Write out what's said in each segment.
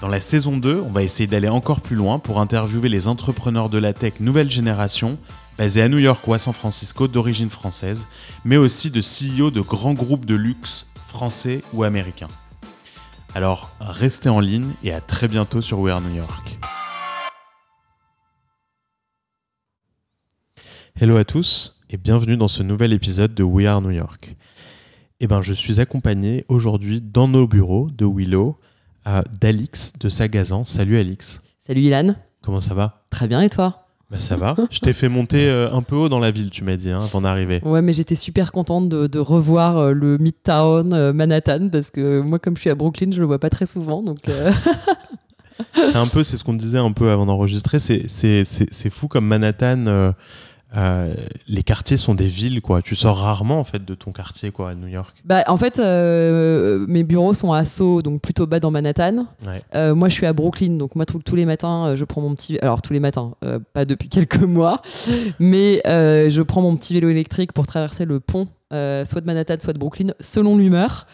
Dans la saison 2, on va essayer d'aller encore plus loin pour interviewer les entrepreneurs de la tech nouvelle génération, basés à New York ou à San Francisco d'origine française, mais aussi de CEO de grands groupes de luxe français ou américains. Alors, restez en ligne et à très bientôt sur We Are New York. Hello à tous et bienvenue dans ce nouvel épisode de We Are New York. Eh ben, je suis accompagné aujourd'hui dans nos bureaux de Willow d'Alix de Sagazan. Salut Alix. Salut Ilan. Comment ça va? Très bien et toi? Bah, ça va. Je t'ai fait monter euh, un peu haut dans la ville, tu m'as dit, hein, avant d'arriver. Ouais, mais j'étais super contente de, revoir euh, le Midtown Manhattan parce que moi, comme je suis à Brooklyn, je le vois pas très souvent. Donc. c'est un peu, c'est ce qu'on disait un peu avant d'enregistrer. C'est fou comme Manhattan. Euh, les quartiers sont des villes, quoi. Tu sors rarement en fait de ton quartier, quoi, à New York. Bah, en fait, euh, mes bureaux sont à Sceaux, donc plutôt bas dans Manhattan. Euh, moi, je suis à Brooklyn, donc moi, tous les matins, je prends mon petit. Alors tous les matins, pas depuis quelques mois, mais je prends mon petit vélo électrique pour traverser le pont, soit de Manhattan, soit de Brooklyn, selon l'humeur.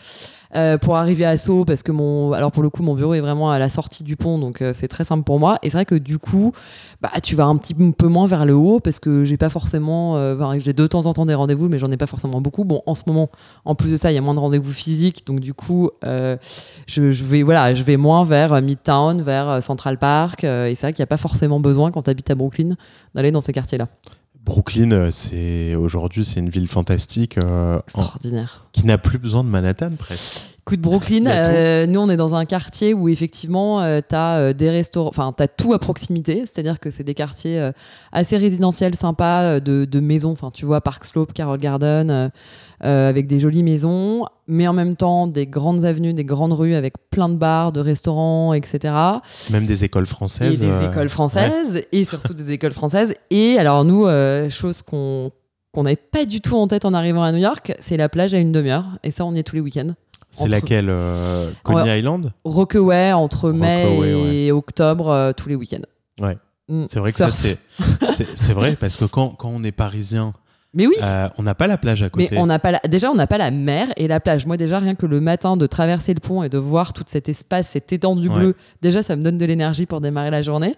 Euh, pour arriver à Sceaux parce que mon alors pour le coup mon bureau est vraiment à la sortie du pont donc euh, c'est très simple pour moi. Et c'est vrai que du coup bah tu vas un petit peu moins vers le haut parce que j'ai pas forcément euh, j'ai de temps en temps des rendez-vous mais j'en ai pas forcément beaucoup. Bon en ce moment en plus de ça il y a moins de rendez-vous physiques donc du coup je, vais voilà je vais moins vers Midtown vers Central Park et c'est vrai qu'il n'y a pas forcément besoin quand tu habites à Brooklyn d'aller dans ces quartiers là Brooklyn, c'est aujourd'hui c'est une ville fantastique, extraordinaire, qui n'a plus besoin de Manhattan presque. Coup de Brooklyn, euh, nous on est dans un quartier où effectivement euh, tu as euh, des restaurants, enfin tu as tout à proximité, c'est-à-dire que c'est des quartiers assez résidentiels, sympas, de, maisons, enfin tu vois Park Slope, Carroll Garden, avec des jolies maisons, mais en même temps des grandes avenues, des grandes rues avec plein de bars, de restaurants, etc. Même des écoles françaises. Et des écoles françaises, et surtout des écoles françaises. Et alors nous, chose qu'on qu'on n'avait pas du tout en tête en arrivant à New York, c'est la plage à une demi-heure, et ça on y est tous les week-ends. C'est laquelle euh, Coney Island? Rockaway, entre mai et octobre, euh, tous les week-ends. Ouais. Mm. C'est vrai que ça, c'est vrai, parce que quand, quand on est parisien mais oui. Euh, on n'a pas la plage à côté. Mais on n'a pas la... déjà on n'a pas la mer et la plage. Moi déjà rien que le matin de traverser le pont et de voir tout cet espace, cette étendue bleue, déjà ça me donne de l'énergie pour démarrer la journée.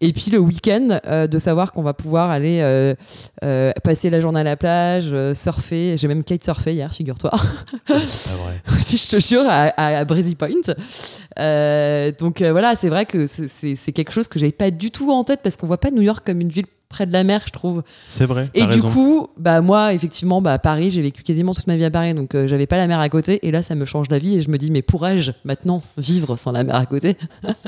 Et puis le week-end euh, de savoir qu'on va pouvoir aller euh, passer la journée à la plage, surfer. J'ai même kitesurfé hier, figure-toi. si je te jure à, à, Breezy Point. donc voilà, c'est vrai que c'est quelque chose que j'avais pas du tout en tête parce qu'on voit pas New York comme une ville près de la mer, je trouve. C'est vrai. Et du coup, bah moi, effectivement, bah Paris, j'ai vécu quasiment toute ma vie à Paris, donc euh, j'avais pas la mer à côté. Et là, ça me change la vie, et je me dis, mais pourrais-je maintenant vivre sans la mer à côté?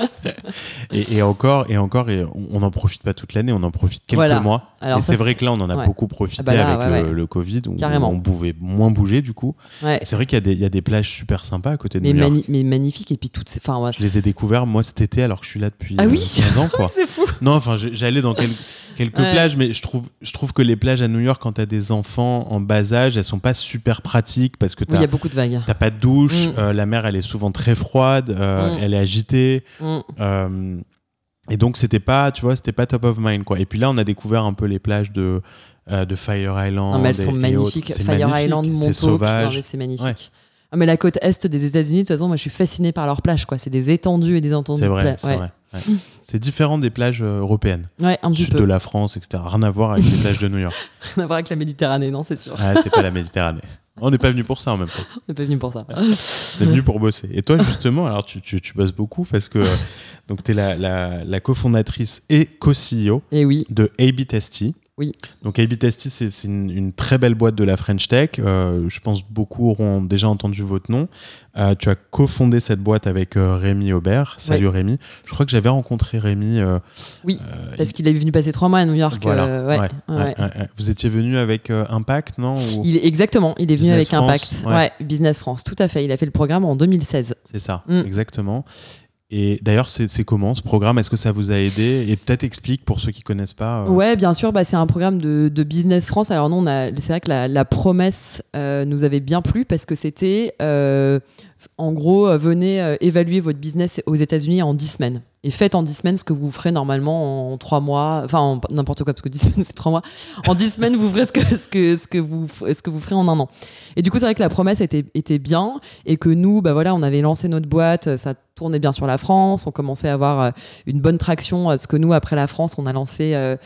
Et, encore, et encore, et on n'en profite pas toute l'année, on en profite quelques mois. et c'est vrai que là, on en a beaucoup profité ah bah avec le, Covid, où on pouvait moins bouger du coup. C'est vrai qu'il y, a des plages super sympas à côté de mais New York. mais magnifiques, et puis toutes ces. Enfin, Je les ai découverts moi cet été, alors que je suis là depuis ah oui? 15 ans. c'est fou. Non, enfin, j'allais dans quelques quelques plages, mais je trouve, je trouve que les plages à New York, quand tu as des enfants en bas âge, elles sont pas super pratiques parce que tu y a beaucoup de vagues. T'as pas de douche, mm. euh, la mer elle est souvent très froide, euh, mm. elle est agitée. Mm. Euh, et donc c'était pas, tu vois, c'était pas top of mind quoi. Et puis là, on a découvert un peu les plages de de Fire Island. Non, mais elles sont magnifiques. Fire Island, Montauk, c'est magnifique. Ah, mais la côte est des États-Unis, de toute façon, moi je suis fascinée par leurs plages, quoi. C'est des étendues et des étendues. C'est vrai, c'est vrai. C'est différent des plages euh, européennes. Ouais, un Sud de la France, etc. Rien à voir avec les plages de New York. Rien à voir avec la Méditerranée, non, c'est sûr. Ah, c'est pas la Méditerranée. On n'est pas venu pour ça en même temps. On n'est pas venu pour ça. On est venu pour bosser. Et toi, justement, alors tu, tu, tu bosses beaucoup parce que tu es la, la, la cofondatrice et co-CEO oui. de AB Testy. Oui. Donc AB Testy, c'est une, très belle boîte de la French Tech. Euh, je pense beaucoup auront déjà entendu votre nom. Euh, tu as cofondé cette boîte avec euh, Rémi Aubert. Salut Rémi. Je crois que j'avais rencontré Rémi. oui, parce qu'il est venu passer trois mois à New York. Voilà. Vous étiez venu avec Impact, non il est, Exactement, il est venu avec Impact. Ouais. Business France, tout à fait. Il a fait le programme en 2016. C'est ça, mm. exactement. Et d'ailleurs, c'est comment ce programme? Est-ce que ça vous a aidé? Et peut-être explique pour ceux qui connaissent pas. Euh... Ouais, bien sûr. Bah, c'est un programme de, Business France. Alors non, c'est vrai que la, la promesse euh, nous avait bien plu parce que c'était, euh, en gros, euh, venez euh, évaluer votre business aux États-Unis en 10 semaines et faites en 10 semaines ce que vous ferez normalement en 3 mois, enfin n'importe quoi parce que 10 semaines c'est 3 mois. En 10 semaines vous ferez ce que, ce, que, vous, ce que vous ferez en un an. Et du coup c'est vrai que la promesse était, était bien et que nous, bah voilà, on avait lancé notre boîte, ça tournait bien sur la France, on commençait à avoir euh, une bonne traction parce que nous après la France on a lancé euh,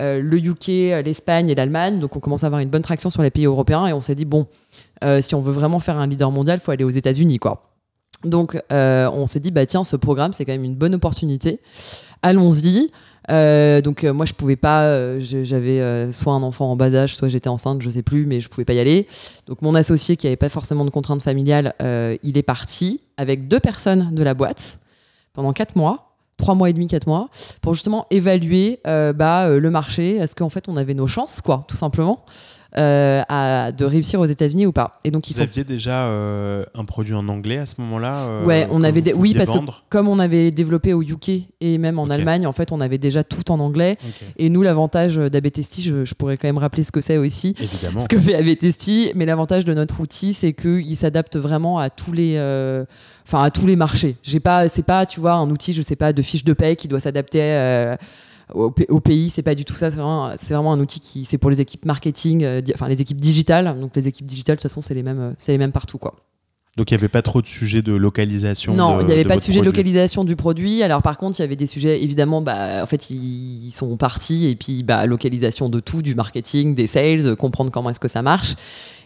euh, le UK, l'Espagne et l'Allemagne, donc on commençait à avoir une bonne traction sur les pays européens et on s'est dit bon, si on veut vraiment faire un leader mondial, faut aller aux États-Unis quoi. Donc, euh, on s'est dit, bah tiens, ce programme, c'est quand même une bonne opportunité. Allons-y. Euh, donc euh, moi je pouvais pas, j'avais soit un enfant en bas âge, soit j'étais enceinte, je sais plus, mais je pouvais pas y aller. Donc mon associé qui avait pas forcément de contraintes familiales, il est parti avec deux personnes de la boîte pendant quatre mois, trois mois et demi, quatre mois, pour justement évaluer bah, le marché. Est-ce qu'en fait on avait nos chances, quoi, tout simplement. Euh, à, de réussir aux États-Unis ou pas. Et donc ils vous aviez déjà euh, un produit en anglais à ce moment-là euh, Ouais, on avait oui parce que comme on avait développé au UK et même en Allemagne, en fait, on avait déjà tout en anglais. Et nous, l'avantage d'Abetesti, je, je, pourrais quand même rappeler ce que c'est aussi, Évidemment. ce que fait Abetesti. Mais l'avantage de notre outil, c'est qu'il s'adapte vraiment à tous les enfin à tous les marchés. J'ai pas, c'est pas, tu vois, un outil, je sais pas, de fiche de paie qui doit s'adapter au, pays, c'est pas du tout ça. C'est vraiment, un outil qui c'est pour les équipes marketing, euh, enfin les équipes digitales. Donc les équipes digitales, de toute façon, c'est les mêmes, euh, c'est les mêmes partout, quoi. Donc il n'y avait pas trop de sujets de localisation. Non, il n'y avait pas de sujet de localisation du produit. Alors par contre, il y avait des sujets, évidemment, bah, en fait, ils sont partis et puis bah, localisation de tout, du marketing, des sales, comprendre comment est-ce que ça marche.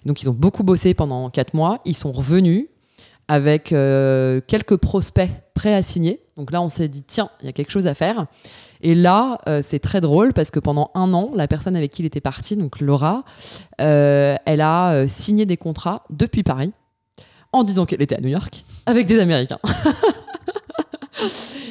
Donc ils ont beaucoup bossé pendant quatre mois. Ils sont revenus avec euh, quelques prospects prêts à signer. Donc là, on s'est dit, tiens, il y a quelque chose à faire. Et là, euh, c'est très drôle parce que pendant un an, la personne avec qui il était parti, donc Laura, euh, elle a euh, signé des contrats depuis Paris en disant qu'elle était à New York avec des Américains.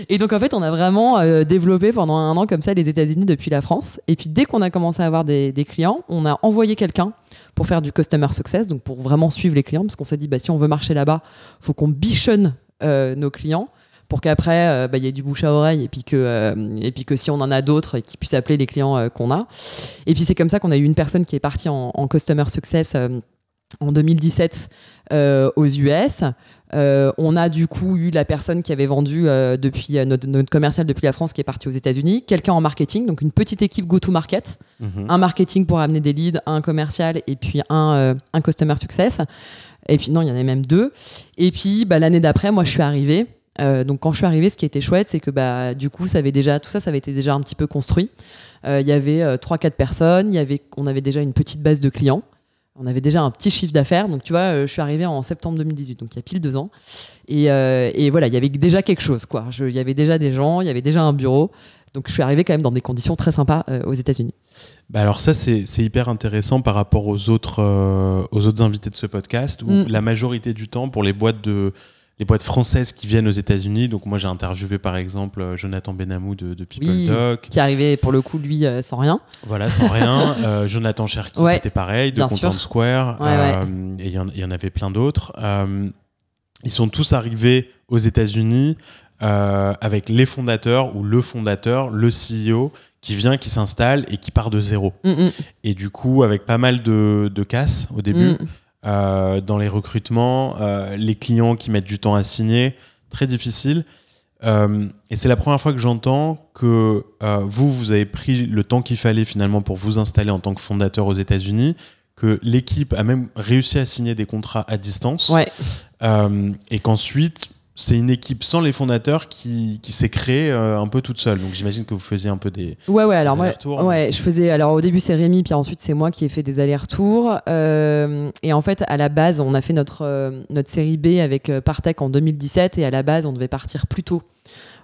Et donc en fait, on a vraiment développé pendant un an comme ça les États-Unis depuis la France. Et puis dès qu'on a commencé à avoir des, clients, on a envoyé quelqu'un pour faire du customer success, donc pour vraiment suivre les clients, parce qu'on s'est dit bah si on veut marcher là-bas, faut qu'on bichonne nos clients pour qu'après euh, bah, il y ait du bouche à oreille et puis que euh, et puis que si on en a d'autres qu'ils puissent appeler les clients euh, qu'on a et puis c'est comme ça qu'on a eu une personne qui est partie en, customer success en 2017 aux US. on a du coup eu la personne qui avait vendu depuis notre, commercial depuis la France qui est partie aux États-Unis, quelqu'un en marketing, donc une petite équipe go-to-market, mhm. un marketing pour amener des leads, un commercial et puis un, un customer success. Et puis non, il y en a même deux. Et puis bah, l'année d'après, moi je suis arrivée. Euh, donc quand je suis arrivée, ce qui était chouette, c'est que bah du coup, ça avait déjà tout ça, ça avait été déjà un petit peu construit. Euh, il y avait euh, trois, 4 quatre personnes, y avait, on avait déjà une petite base de clients, on avait déjà un petit chiffre d'affaires. Donc tu vois, je suis arrivée en septembre 2018, donc il y a pile deux ans. Et, et voilà, il y avait déjà quelque chose, quoi. Il y avait déjà des gens, il y avait déjà un bureau. Donc je suis arrivée quand même dans des conditions très sympas aux États-Unis. Bah alors ça c'est hyper intéressant par rapport aux autres, aux autres invités de ce podcast où mm. la majorité du temps pour les boîtes de les boîtes françaises qui viennent aux États-Unis. Donc moi j'ai interviewé par exemple euh, Jonathan Benamou de, de People Doc. Qui arrivait pour le coup lui euh, sans rien. Voilà, sans rien. Euh, Jonathan Cherki c'était pareil, de Content Square. et il y, en avait plein d'autres. ils sont tous arrivés aux États-Unis avec les fondateurs ou le fondateur, le CEO qui vient, qui s'installe et qui part de zéro. Mm, mm. Et du coup avec pas mal de, de casse au début. Mm. Euh, dans les recrutements, euh, les clients qui mettent du temps à signer, très difficile. Euh, et c'est la première fois que j'entends que vous, vous avez pris le temps qu'il fallait finalement pour vous installer en tant que fondateur aux États-Unis, que l'équipe a même réussi à signer des contrats à distance. Ouais. Et qu'ensuite, c'est une équipe sans les fondateurs qui, qui s'est créée euh, un peu toute seule. Donc j'imagine que vous faisiez un peu des. Ouais, ouais, alors moi, ouais, je faisais. Alors au début, c'est Rémi, puis ensuite, c'est moi qui ai fait des allers-retours. Euh, et en fait, à la base, on a fait notre, euh, notre série B avec Partech en 2017. Et à la base, on devait partir plus tôt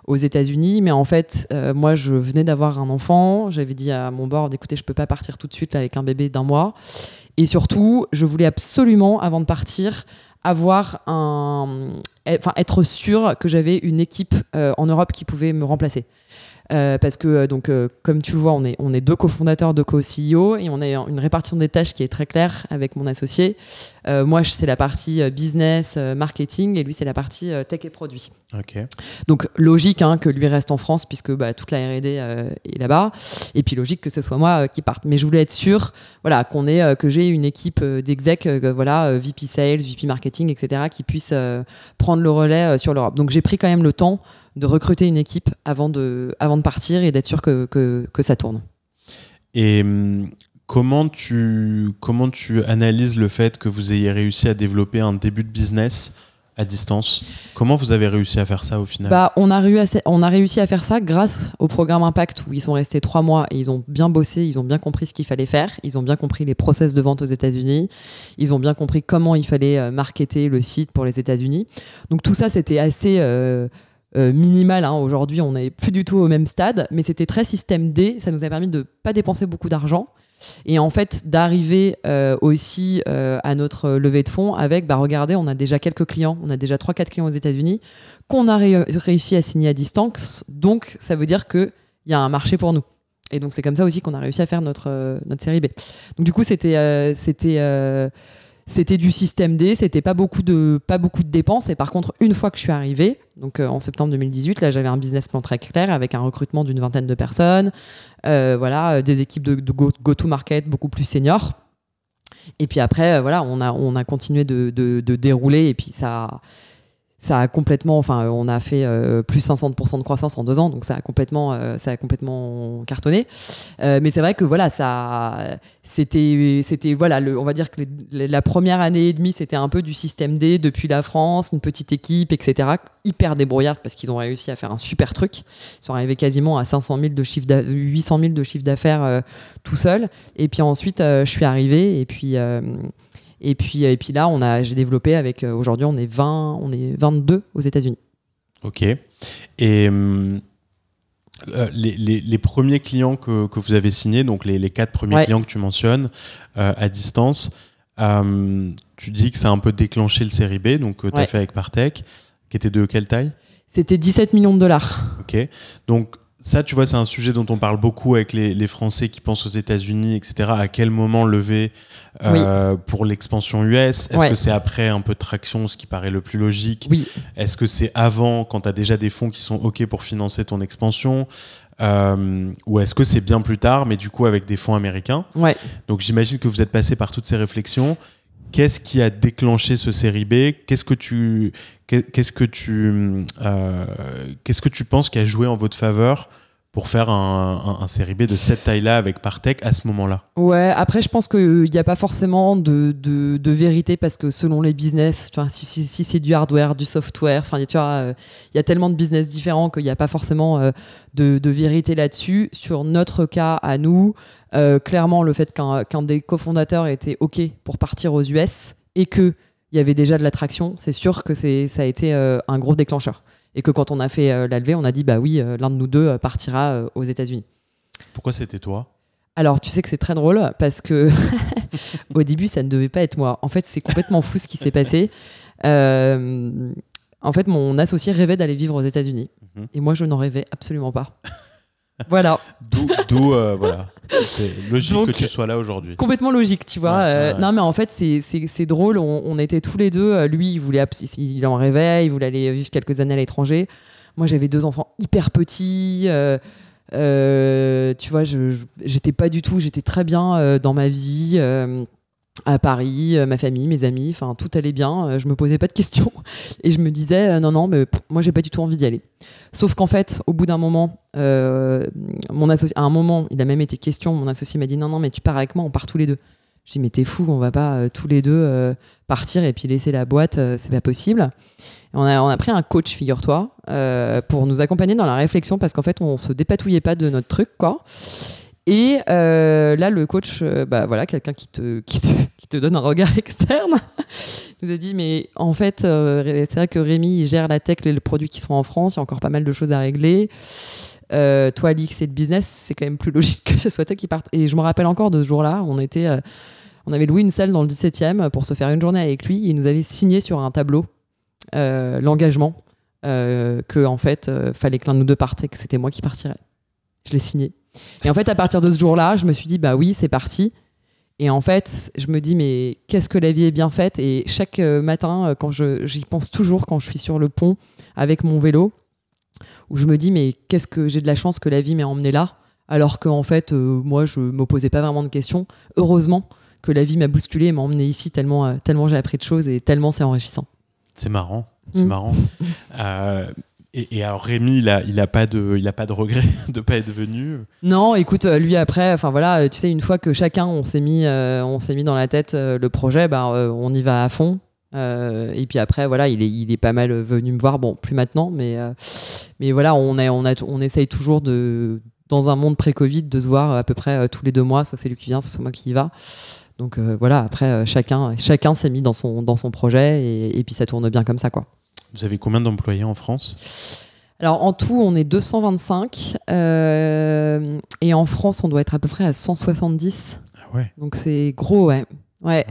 aux États-Unis. Mais en fait, moi, je venais d'avoir un enfant. J'avais dit à mon board écoutez, je peux pas partir tout de suite là, avec un bébé d'un mois. Et surtout, je voulais absolument, avant de partir, avoir un, enfin être sûr que j'avais une équipe euh, en Europe qui pouvait me remplacer. Euh, parce que euh, donc comme tu le vois on est on est deux cofondateurs deux co-CEO et on a une répartition des tâches qui est très claire avec mon associé Euh, moi c'est la partie euh, business euh, marketing et lui c'est la partie tech et produits Ok. donc logique hein, que lui reste en France puisque bah, toute la R&D euh, est là-bas. Et puis logique que ce soit moi euh, qui parte. Mais je voulais être sûr, voilà, qu'on ait, que j'ai une équipe d'exec, voilà, VP Sales, VP Marketing, etc., qui puisse prendre le relais sur l'Europe. Donc j'ai pris quand même le temps de recruter une équipe avant de, avant de partir et d'être sûr que, que, que ça tourne. Et hum, comment tu, comment tu analyses le fait que vous ayez réussi à développer un début de business à distance? Comment vous avez réussi à faire ça au final? Bah, on, a réussi à, faire ça grâce au programme Impact où ils sont restés trois mois et ils ont bien bossé, ils ont bien compris ce qu'il fallait faire, ils ont bien compris les process de vente aux États-Unis, ils ont bien compris comment il fallait euh, marketer le site pour les États-Unis. Donc tout ça, c'était assez euh, euh, minimal. hein. Aujourd'hui, on n'est plus du tout au même stade, mais c'était très système D. Ça nous a permis de ne pas dépenser beaucoup d'argent. Et en fait, d'arriver euh, aussi euh, à notre levée de fonds avec, bah regardez, on a déjà quelques clients, on a déjà 3-4 clients aux États-Unis qu'on a ré- réussi à signer à distance. Donc, ça veut dire qu'il y a un marché pour nous. Et donc, c'est comme ça aussi qu'on a réussi à faire notre, euh, notre série B. Donc, du coup, c'était c'était c'était du système D, c'était pas beaucoup de pas beaucoup de dépenses. Et par contre, une fois que je suis arrivée, donc euh, en septembre 2018, là, j'avais un business plan très clair avec un recrutement d'une vingtaine de personnes, euh, voilà, euh, des équipes de, de go- go-to-market beaucoup plus seniors. Et puis après, voilà, on a, on a continué de, de- de dérouler et puis ça, ça a complètement, enfin, on a fait euh, plus 500% de croissance en deux ans, donc ça a complètement, euh, ça a complètement cartonné. Euh, mais c'est vrai que voilà, ça, c'était, c'était voilà, on va dire que la première année et demie, c'était un peu du système D depuis la France, une petite équipe, etc. Hyper débrouillarde parce qu'ils ont réussi à faire un super truc. Ils sont arrivés quasiment à 500 000 de chiffre, d'a- 800 000 de chiffre d'affaires euh, tout seul. Et puis ensuite, je suis arrivé et puis. Euh, et puis, et puis là, on a, j'ai développé avec. euh, Aujourd'hui, on est 20, on est 22 aux États-Unis. Ok. Et euh, les, les- les premiers clients que, que vous avez signés, donc les, les quatre premiers Ouais. clients que tu mentionnes euh, à distance, euh, tu dis que ça a un peu déclenché le série B, donc tu as Ouais. fait avec Partech, qui était de quelle taille? C'était 17 millions de dollars. Ok. Donc ça, tu vois, c'est un sujet dont on parle beaucoup avec les, les Français qui pensent aux États-Unis, etc. À quel moment lever euh, pour l'expansion US Est-ce Ouais. que c'est après un peu de traction, ce qui paraît le plus logique? Oui. Est-ce que c'est avant, quand tu as déjà des fonds qui sont OK pour financer ton expansion? Euh, Ou est-ce que c'est bien plus tard, mais du coup avec des fonds américains? Ouais. Donc j'imagine que vous êtes passé par toutes ces réflexions. Qu'est-ce qui a déclenché ce série B? Qu'est-ce que tu qu'est-ce que tu euh, qu'est-ce que tu penses qui a joué en votre faveur pour faire un, un- série B de cette taille-là avec Partech à ce moment-là? Ouais, après, je pense qu'il n'y a pas forcément de, de, vérité parce que selon les business, si, c'est du hardware, du software, enfin, tu vois, euh, il y a tellement de business différents qu'il n'y a pas forcément euh, de, vérité là-dessus. Sur notre cas à nous, euh, clairement, le fait qu'un des cofondateurs était OK pour partir aux US et qu'il y avait déjà de l'attraction, c'est sûr que c'est- ça a été euh, un gros déclencheur. Et que quand on a fait euh, la levée, on a dit, bah oui, euh, l'un de nous deux partira aux États-Unis. Pourquoi c'était toi? Alors, tu sais que c'est très drôle parce que au début, ça ne devait pas être moi. En fait, c'est complètement fou ce qui s'est passé. Euh, en fait, mon associé rêvait d'aller vivre aux États-Unis Mhm. et moi, je n'en rêvais absolument pas. voilà, D'où, euh, voilà, c'est logique Donc, que tu sois là aujourd'hui. complètement logique, tu vois. Ouais, Euh, ouais. Non, mais en fait, c'est, drôle. On, on était tous les deux. euh, Lui, il voulait, il en rêvait. Il voulait aller vivre quelques années à l'étranger. Moi, j'avais deux enfants hyper petits. euh, tu vois, je, je- j'étais pas du tout. J'étais très bien dans ma vie. À Paris, euh, ma famille, mes amis, enfin tout allait bien, euh, je me posais pas de questions et je me disais euh, non non mais pff, moi j'ai pas du tout envie d'y aller. Sauf qu'en fait au bout d'un moment, mon associé, à un moment il a même été question, mon associé m'a dit non non mais tu pars avec moi, on part tous les deux. Je dis mais t'es fou, on va pas tous les deux partir et puis laisser la boîte, c'est pas possible. on, a, on a pris un coach, figure-toi, pour nous accompagner dans la réflexion parce qu'en fait on se dépatouillait pas de notre truc quoi. Et euh, là, le coach, euh, bah voilà, quelqu'un qui te, donne un regard externe, nous a dit mais en fait, euh, c'est vrai que Rémi il gère la tech, les produits qui sont en France, il y a encore pas mal de choses à régler. toi, Alix, c'est de business, c'est quand même plus logique que ce soit toi qui parte. Et je me rappelle encore de ce jour-là, on était, on avait loué une salle dans le 17e pour se faire une journée avec lui. il nous avait signé sur un tableau l'engagement que en fait, fallait que l'un de nous deux parte et que c'était moi qui partirais. Je l'ai signé. Et en fait, à partir de ce jour-là, je me suis dit, bah oui, c'est parti. Et en fait, je me dis, mais qu'est-ce que la vie est bien faite? Et chaque euh, matin, euh, quand j'y pense toujours, quand je suis sur le pont avec mon vélo, où je me dis, mais qu'est-ce que j'ai de la chance que la vie m'ait emmené là? Alors qu'en en fait, euh, moi, je me posais pas vraiment de questions. Heureusement que la vie m'a bousculé et m'a emmené ici tellement, tellement j'ai appris de choses et tellement c'est enrichissant. C'est marrant, c'est mm. marrant. Et, alors Rémi, il a, il a pas de, il a pas de regret de pas être venu. Non, écoute, euh, lui après, enfin voilà, tu sais, une fois que chacun on s'est mis, euh, on s'est mis dans la tête euh, le projet, bah, on y va à fond. et puis après, voilà, il est, il est pas mal venu me voir. Bon, plus maintenant, mais, mais voilà, on, est, on, a, on essaye toujours de, dans un monde pré-Covid, de se voir à peu près tous les deux mois. Soit c'est lui qui vient, soit c'est moi qui y va. Donc voilà, après, chacun, chacun s'est mis dans son, dans son projet et, et puis ça tourne bien comme ça, quoi. Vous avez combien d'employés en France? Alors en tout, on est 225 euh, et en France, on doit être à peu près à 170. Ah ouais. Donc c'est gros, ouais. Ouais.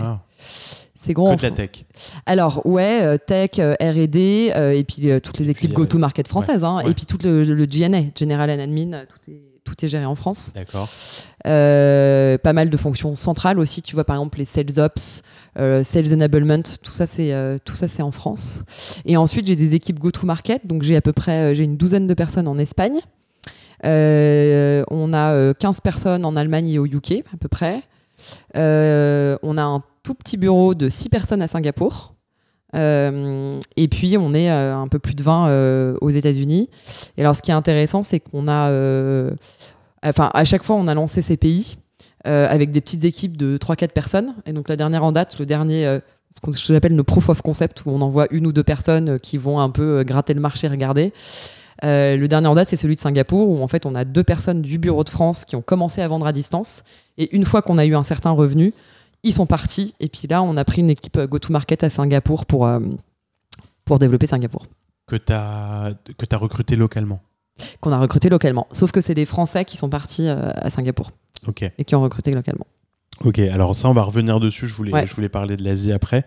C'est gros. Que de la tech. Alors ouais, euh, tech, euh, R&D et puis toutes les équipes go-to-market françaises, hein, et puis tout le, le, GNA, General and Admin, tout est tout est géré en France. D'accord. Euh, pas mal de fonctions centrales aussi. Tu vois, par exemple, les sales ops, euh, sales enablement, tout ça, c'est euh, tout ça, c'est en France. Et ensuite, j'ai des équipes go-to-market. Donc, j'ai à peu près, j'ai une douzaine de personnes en Espagne. on a 15 personnes en Allemagne et au UK, à peu près. on a un tout petit bureau de 6 personnes à Singapour. et puis on est un peu plus de 20 aux États-Unis. Et alors ce qui est intéressant, c'est qu'on a enfin, à chaque fois, on a lancé ces pays euh, avec des petites équipes de 3-4 personnes. Et donc, la dernière en date, le dernier, euh, ce que j'appelle nos proof of concept, où on envoie une ou deux personnes euh, qui vont un peu gratter le marché, regarder. le dernier en date, c'est celui de Singapour, où en fait, on a deux personnes du bureau de France qui ont commencé à vendre à distance. Et une fois qu'on a eu un certain revenu, ils sont partis. Et puis là, on a pris une équipe go-to-market à Singapour pour, pour développer Singapour. Que tu as, as recruté localement qu'on a recruté localement. Sauf que c'est des Français qui sont partis euh, à Singapour et qui ont recruté localement. Ok, alors ça, on va revenir dessus. Je voulais, je voulais parler de l'Asie après.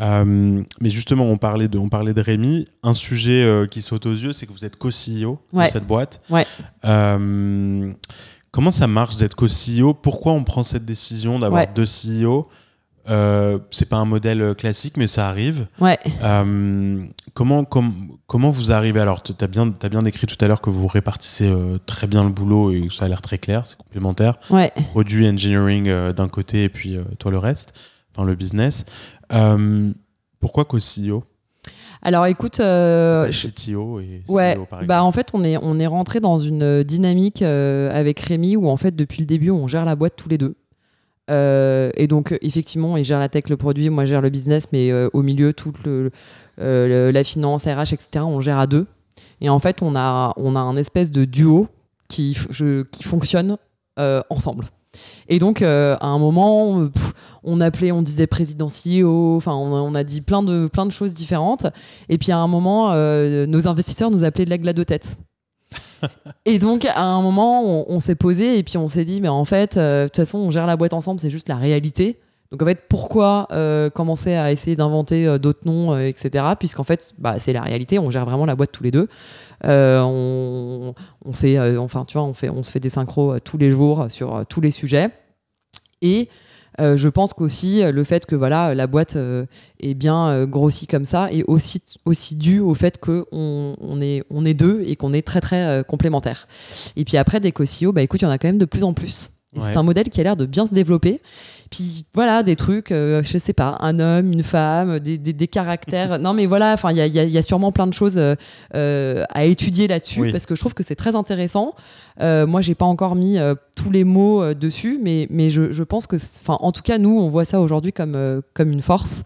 Euh, mais justement, on parlait de, on parlait de Rémi. Un sujet euh, qui saute aux yeux, c'est que vous êtes co-CEO de cette boîte. comment ça marche d'être co-CEO Pourquoi on prend cette décision d'avoir deux CEO euh, c'est pas un modèle classique, mais ça arrive. Ouais. Euh, comment, comment vous arrivez Alors, tu as bien, as bien décrit tout à l'heure que vous répartissez euh, très bien le boulot et ça a l'air très clair, c'est complémentaire. Ouais. Produit, engineering d'un côté et puis toi le reste, enfin le business. pourquoi co-CEO alors écoute, euh, CTO et CEO, ouais, bah en fait on est on est rentré dans une dynamique avec Rémi où en fait depuis le début on gère la boîte tous les deux. Euh, et donc, effectivement, il gère la tech, le produit, moi, je gère le business, mais euh, au milieu, toute euh, la finance, RH, etc., on gère à deux. Et en fait, on a, on a un espèce de duo qui, qui fonctionne ensemble. Et donc, à un moment, on appelait, on disait président CEO, enfin, on, a dit plein de, plein de choses différentes. Et puis, à un moment, nos investisseurs nous appelaient de la de tête. Et donc, à un moment, on, s'est posé et puis on s'est dit, mais en fait, euh, de toute façon, on gère la boîte ensemble, c'est juste la réalité. Donc, en fait, pourquoi euh, commencer à essayer d'inventer euh, d'autres noms, etc. Puisqu'en fait, bah, c'est la réalité, on gère vraiment la boîte tous les deux. on, on enfin, tu vois, on, fait, on se fait des synchros tous les jours sur tous les sujets. Et euh, je pense qu'aussi euh, le fait que voilà la boîte euh, est bien grossie comme ça est aussi aussi dû au fait qu'on on est on est deux et qu'on est très très complémentaires. Et puis après des co bah écoute, il y en a quand même de plus en plus. C'est un modèle qui a l'air de bien se développer. Puis voilà, des trucs, euh, je sais pas, un homme, une femme, des, des, caractères. non, mais voilà, enfin, il y a, y a, sûrement plein de choses euh, à étudier là-dessus parce que je trouve que c'est très intéressant. Euh, moi, j'ai pas encore mis tous les mots dessus, mais, mais je, je pense que, enfin, en tout cas, nous, on voit ça aujourd'hui comme, comme une force.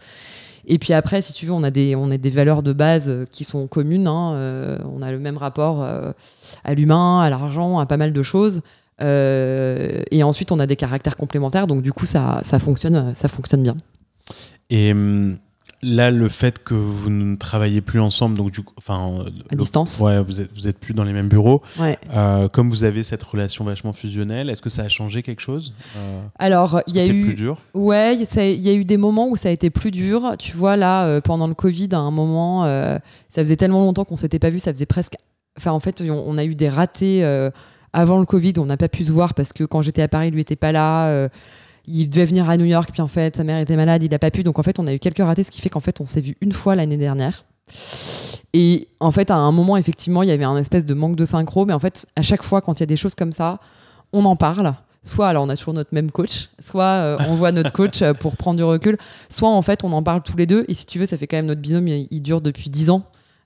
Et puis après, si tu veux, on a des, on a des valeurs de base qui sont communes. Hein, on a le même rapport à l'humain, à l'argent, à pas mal de choses. Euh, et ensuite, on a des caractères complémentaires, donc du coup, ça, ça, fonctionne, ça fonctionne bien. Et hum, là, le fait que vous ne travaillez plus ensemble, donc du coup, enfin, à distance, ouais, vous êtes, vous êtes plus dans les mêmes bureaux. Ouais. Euh, comme vous avez cette relation vachement fusionnelle, est-ce que ça a changé quelque chose euh, Alors, il y a eu plus dur. Ouais, il y a eu des moments où ça a été plus dur. Tu vois, là, pendant le Covid, à un moment, ça faisait tellement longtemps qu'on s'était pas vu, ça faisait presque. Enfin, en fait, on, on a eu des ratés avant le Covid, on n'a pas pu se voir parce que quand j'étais à Paris, lui était pas là. Euh, il devait venir à New York, puis en fait, sa mère était malade, il n'a pas pu. Donc en fait, on a eu quelques ratés, ce qui fait qu'en fait, on s'est vu une fois l'année dernière. Et en fait, à un moment, effectivement, il y avait un espèce de manque de synchro. Mais en fait, à chaque fois, quand il y a des choses comme ça, on en parle. Soit alors on a toujours notre même coach, soit euh, on voit notre coach euh, pour prendre du recul, soit en fait on en parle tous les deux. Et si tu veux, ça fait quand même notre binôme, il dure depuis 10 ans.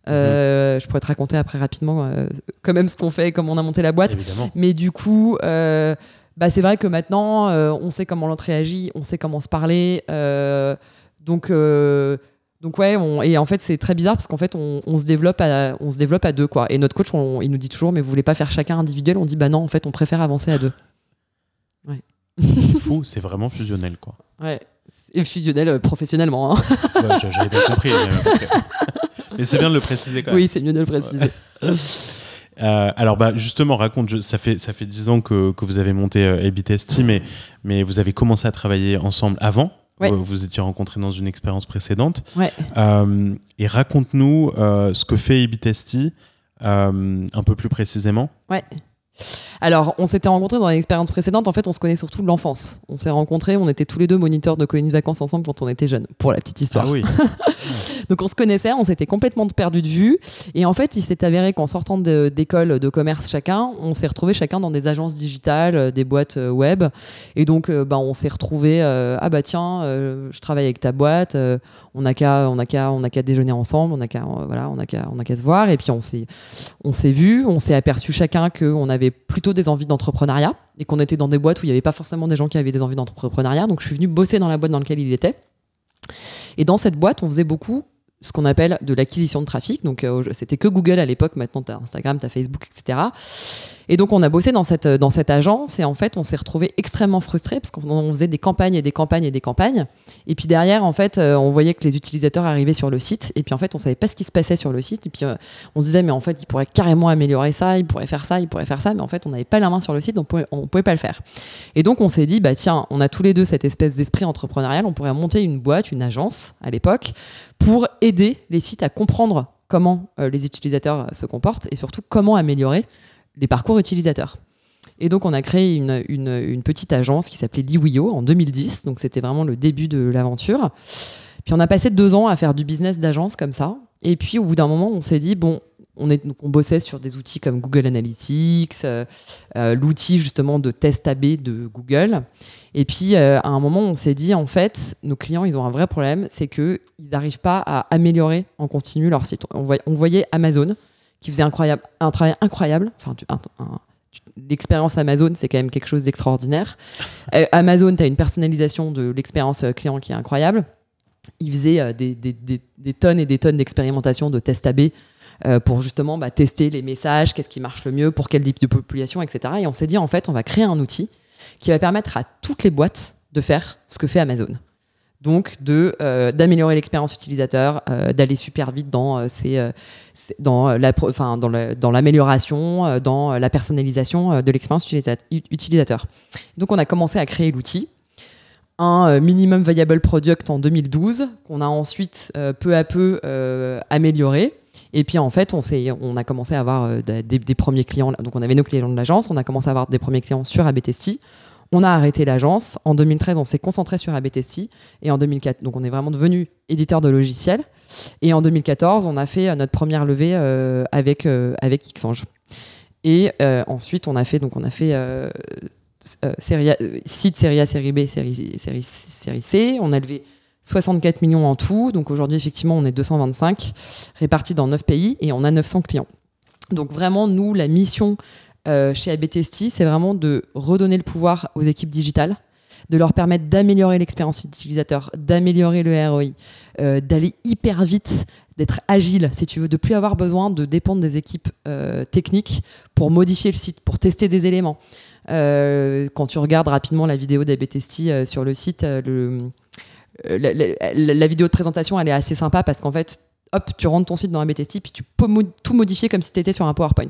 Euh, je pourrais te raconter après rapidement euh, quand même ce qu'on fait, comment on a monté la boîte. Mais du coup, euh, bah, c'est vrai que maintenant, on sait comment l'autre réagit, on sait comment se parler. donc, donc ouais, et en fait, c'est très bizarre parce qu'en fait, on, se développe à, on se développe à deux. Quoi. Et notre coach, il nous dit toujours, mais vous voulez pas faire chacun individuel? On dit, bah non, en fait, on préfère avancer à deux. Ouais. Fou, c'est vraiment fusionnel, quoi. Ouais, et fusionnel professionnellement. Hein. J'avais bien compris. Mais c'est bien de le préciser quand même. Oui, c'est mieux de le préciser. Euh, alors bah justement raconte ça fait ça fait dix ans que, que vous avez monté euh, AB mais mais vous avez commencé à travailler ensemble avant vous, vous étiez rencontrés dans une expérience précédente ouais. Euh, et raconte-nous euh, ce que fait AB un peu plus précisément ouais alors, on s'était rencontrés dans l'expérience précédente. En fait, on se connaît surtout de l'enfance. On s'est rencontrés, on était tous les deux moniteurs de colonies de vacances ensemble quand on était jeunes, pour la petite histoire. Ah oui. Donc, on se connaissait, on s'était complètement perdu de vue. Et en fait, il s'est avéré qu'en sortant d'école de, commerce chacun, on s'est retrouvés chacun dans des agences digitales, euh, des boîtes euh, web. Et donc, euh, bah, on s'est retrouvés, ah bah tiens, je travaille avec ta boîte, on n'a qu'à a qu'à déjeuner ensemble, on a qu'à voilà, on a qu'à on a qu'à se voir. Et puis, on s'est vu, on s'est aperçu chacun qu'on avait plutôt des envies d'entrepreneuriat et qu'on était dans des boîtes où il n'y avait pas forcément des gens qui avaient des envies d'entrepreneuriat. Donc je suis venu bosser dans la boîte dans laquelle il était. Et dans cette boîte, on faisait beaucoup ce qu'on appelle de l'acquisition de trafic. Donc, euh, c'était que Google à l'époque. Maintenant, tu as Instagram, tu as Facebook, etc. Et donc, on a bossé dans cette, dans cette agence et en fait, on s'est retrouvé extrêmement frustré parce qu'on faisait des campagnes et des campagnes et des campagnes. Et puis derrière, en fait, euh, on voyait que les utilisateurs arrivaient sur le site et puis en fait, on savait pas ce qui se passait sur le site. Et puis, euh, on se disait, mais en fait, il pourrait carrément améliorer ça, il pourrait faire ça, il pourrait faire ça. Mais en fait, on n'avait pas la main sur le site, on pouvait, on pouvait pas le faire. Et donc, on s'est dit, bah tiens, on a tous les deux cette espèce d'esprit entrepreneurial, on pourrait monter une boîte, une agence à l'époque pour aider les sites à comprendre comment euh, les utilisateurs se comportent et surtout comment améliorer les parcours utilisateurs. Et donc, on a créé une, petite agence qui s'appelait Liwio en 2010. Donc, c'était vraiment le début de l'aventure. Puis, on a passé deux ans à faire du business d'agence comme ça. Et puis, au bout d'un moment, on s'est dit, bon, on, est, on bossait sur des outils comme Google Analytics, euh, euh, l'outil justement de test AB de Google. Et puis, euh, à un moment, on s'est dit, en fait, nos clients, ils ont un vrai problème, c'est qu'ils n'arrivent pas à améliorer en continu leur site. On voyait, Amazon qui faisait incroyable, un travail incroyable. Enfin, l'expérience Amazon, c'est quand même quelque chose d'extraordinaire. Amazon, tu as une personnalisation de l'expérience client qui est incroyable. Ils faisaient des, tonnes et des tonnes d'expérimentation de test AB pour justement bah, tester les messages, qu'est-ce qui marche le mieux, pour quel type de population, etc. Et on s'est dit, en fait, on va créer un outil qui va permettre à toutes les boîtes de faire ce que fait Amazon. Donc de euh, d'améliorer l'expérience utilisateur, euh, d'aller super vite dans dans la enfin dans l'amélioration, dans la personnalisation de l'expérience utilisateur. Donc on a commencé à créer l'outil un minimum viable product en 2012 qu'on a ensuite peu à peu amélioré et puis en fait, on, on a commencé à avoir euh, des, premiers clients. Donc on avait nos clients de l'agence, on a commencé à avoir des premiers clients sur ABTST. On a arrêté l'agence. En 2013, on s'est concentré sur ABTST. Et en 2004, donc on est vraiment devenu éditeur de logiciels. Et en 2014, on a fait euh, notre première levée euh, avec, avec Xange. Et ensuite, on a fait, donc on a fait série site série A, série B, série, série, série C. On a levé 64 millions en tout. Donc aujourd'hui, effectivement, on est 225 répartis dans 9 pays et on a 900 clients. Donc vraiment, nous, la mission chez ABTST, c'est vraiment de redonner le pouvoir aux équipes digitales de leur permettre d'améliorer l'expérience utilisateur, d'améliorer le ROI, euh, d'aller hyper vite, d'être agile, si tu veux, de plus avoir besoin de dépendre des équipes euh, techniques pour modifier le site, pour tester des éléments. Euh, quand tu regardes rapidement la vidéo d'ABTST sur le site, le, la, la, vidéo de présentation, elle est assez sympa parce qu'en fait, hop, tu rentres ton site dans ABTST, puis tu peux tout modifier comme si tu étais sur un PowerPoint.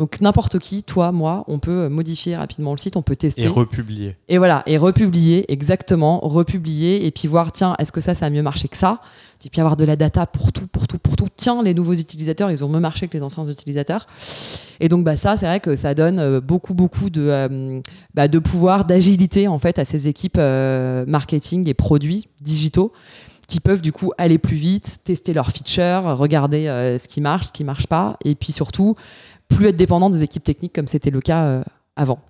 Donc n'importe qui, toi, moi, on peut modifier rapidement le site, on peut tester. Et republier. Et voilà, et republier, exactement, republier, et puis voir, tiens, est-ce que ça, ça a mieux marché que ça? Et puis avoir de la data pour tout, pour tout, pour tout. Tiens, les nouveaux utilisateurs, ils ont mieux marché que les anciens utilisateurs. Et donc bah, ça, c'est vrai que ça donne euh, beaucoup, beaucoup de, euh, bah, de pouvoir, d'agilité, en fait, à ces équipes euh, marketing et produits digitaux qui peuvent du coup aller plus vite, tester leurs features, regarder ce qui marche, ce qui marche pas, et puis surtout plus être dépendant des équipes techniques comme c'était le cas euh, avant.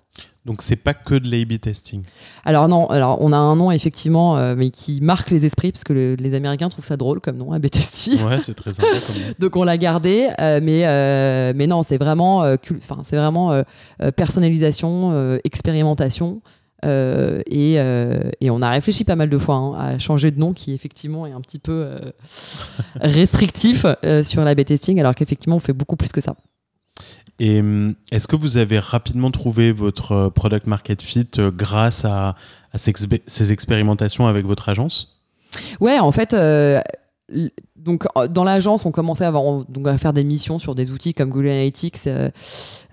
Donc c'est pas que de l'A-B testing. Alors non, alors on a un nom effectivement, euh, mais qui marque les esprits parce que les Américains trouvent ça drôle comme nom, A-B testing. Ouais, c'est très sympa. Donc on l'a gardé, euh, mais mais non, c'est vraiment, enfin c'est vraiment personnalisation, expérimentation. Et, et, on a réfléchi pas mal de fois hein, à changer de nom qui effectivement est un petit peu restrictif sur l'A-B testing alors qu'effectivement on fait beaucoup plus que ça. Et hum, est-ce que vous avez rapidement trouvé votre euh, product market fit euh, grâce à, ces, expérimentations avec votre agence? Ouais, en fait, euh, donc dans l'agence, on commençait à faire des missions sur des outils comme Google Analytics,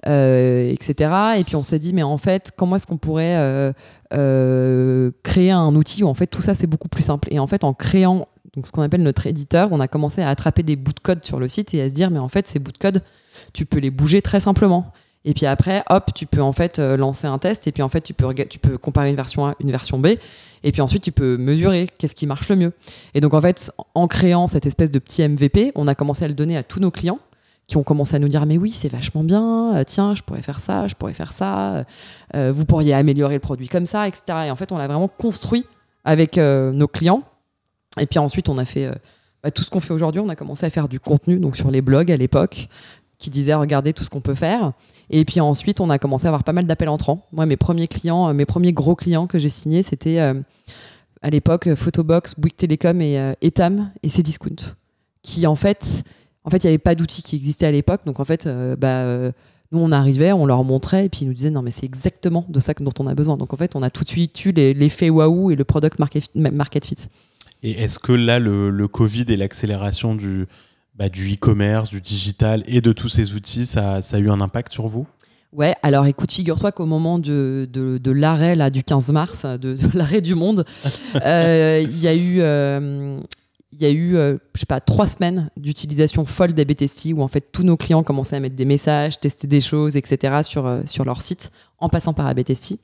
etc. Et puis on s'est dit, mais en fait, comment est-ce qu'on pourrait créer un outil où en fait tout ça c'est beaucoup plus simple? Et en fait, en créant donc ce qu'on appelle notre éditeur, on a commencé à attraper des bouts de code sur le site et à se dire, mais en fait, ces bouts de code tu peux les bouger très simplement. Et puis après, hop, tu peux en fait euh, lancer un test et puis en fait, tu peux, tu peux comparer une version A, une version B. Et puis ensuite, tu peux mesurer qu'est-ce qui marche le mieux. Et donc en fait, en créant cette espèce de petit MVP, on a commencé à le donner à tous nos clients qui ont commencé à nous dire mais oui c'est vachement bien euh, tiens je pourrais faire ça je pourrais faire ça euh, vous pourriez améliorer le produit comme ça etc et en fait on l'a vraiment construit avec nos clients et puis ensuite on a fait bah, tout ce qu'on fait aujourd'hui on a commencé à faire du contenu donc sur les blogs à l'époque qui disait regardez tout ce qu'on peut faire. Et puis ensuite, on a commencé à avoir pas mal d'appels entrants. Moi, mes premiers clients, euh, mes premiers gros clients que j'ai signés, c'était euh, à l'époque Photobox, Bouygues Telecom et euh, Etam et Cdiscount, qui en fait, en fait, il n'y avait pas d'outils qui existaient à l'époque. Donc en fait, bah, nous, on arrivait, on leur montrait et puis ils nous disaient non, mais c'est exactement de ça dont on a besoin. Donc en fait, on a tout de suite eu l'effet waouh et le product market, market fit. Et est-ce que là, le, le Covid et l'accélération du, bah, du e-commerce, du digital et de tous ces outils, ça, ça, a eu un impact sur vous? Ouais, alors écoute, figure-toi qu'au moment de, de, de l'arrêt là, du 15 mars, de, l'arrêt du monde, euh, il y a eu, euh, il y a eu euh, je sais pas, trois semaines d'utilisation folle d'ABTST où en fait tous nos clients commençaient à mettre des messages, tester des choses, etc. sur, sur leur site en passant par ABTST.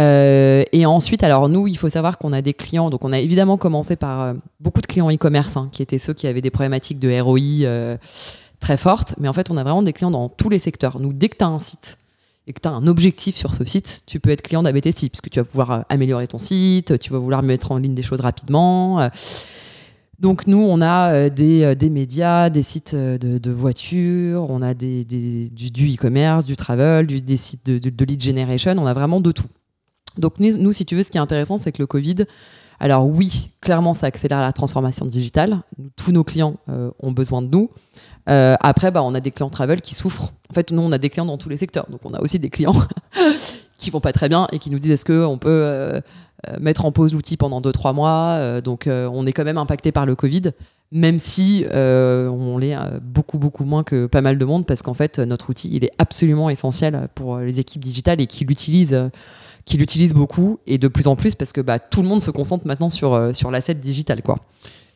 Euh, et ensuite, alors nous, il faut savoir qu'on a des clients. Donc, on a évidemment commencé par euh, beaucoup de clients e-commerce, hein, qui étaient ceux qui avaient des problématiques de ROI euh, très fortes. Mais en fait, on a vraiment des clients dans tous les secteurs. Nous, dès que tu as un site et que tu as un objectif sur ce site, tu peux être client d'ABTSI, puisque tu vas pouvoir améliorer ton site, tu vas vouloir mettre en ligne des choses rapidement. Donc nous, on a des, des, médias, des sites de, voitures, on a des, du e-commerce, du, travel, des sites de, lead generation, on a vraiment de tout. Donc nous, si tu veux, ce qui est intéressant, c'est que le Covid, alors oui, clairement, ça accélère la transformation digitale. Tous nos clients euh, ont besoin de nous. Euh, après, bah, on a des clients travel qui souffrent. En fait, nous, on a des clients dans tous les secteurs. Donc, on a aussi des clients qui vont pas très bien et qui nous disent est-ce qu'on peut euh, mettre en pause l'outil pendant 2-3 mois. donc, on est quand même impacté par le Covid, même si on l'est beaucoup, beaucoup moins que pas mal de monde parce qu'en fait, notre outil, il est absolument essentiel pour les équipes digitales et qui l'utilisent qui l'utilisent beaucoup et de plus en plus parce que bah, tout le monde se concentre maintenant sur, euh, sur l'asset digital. Quoi.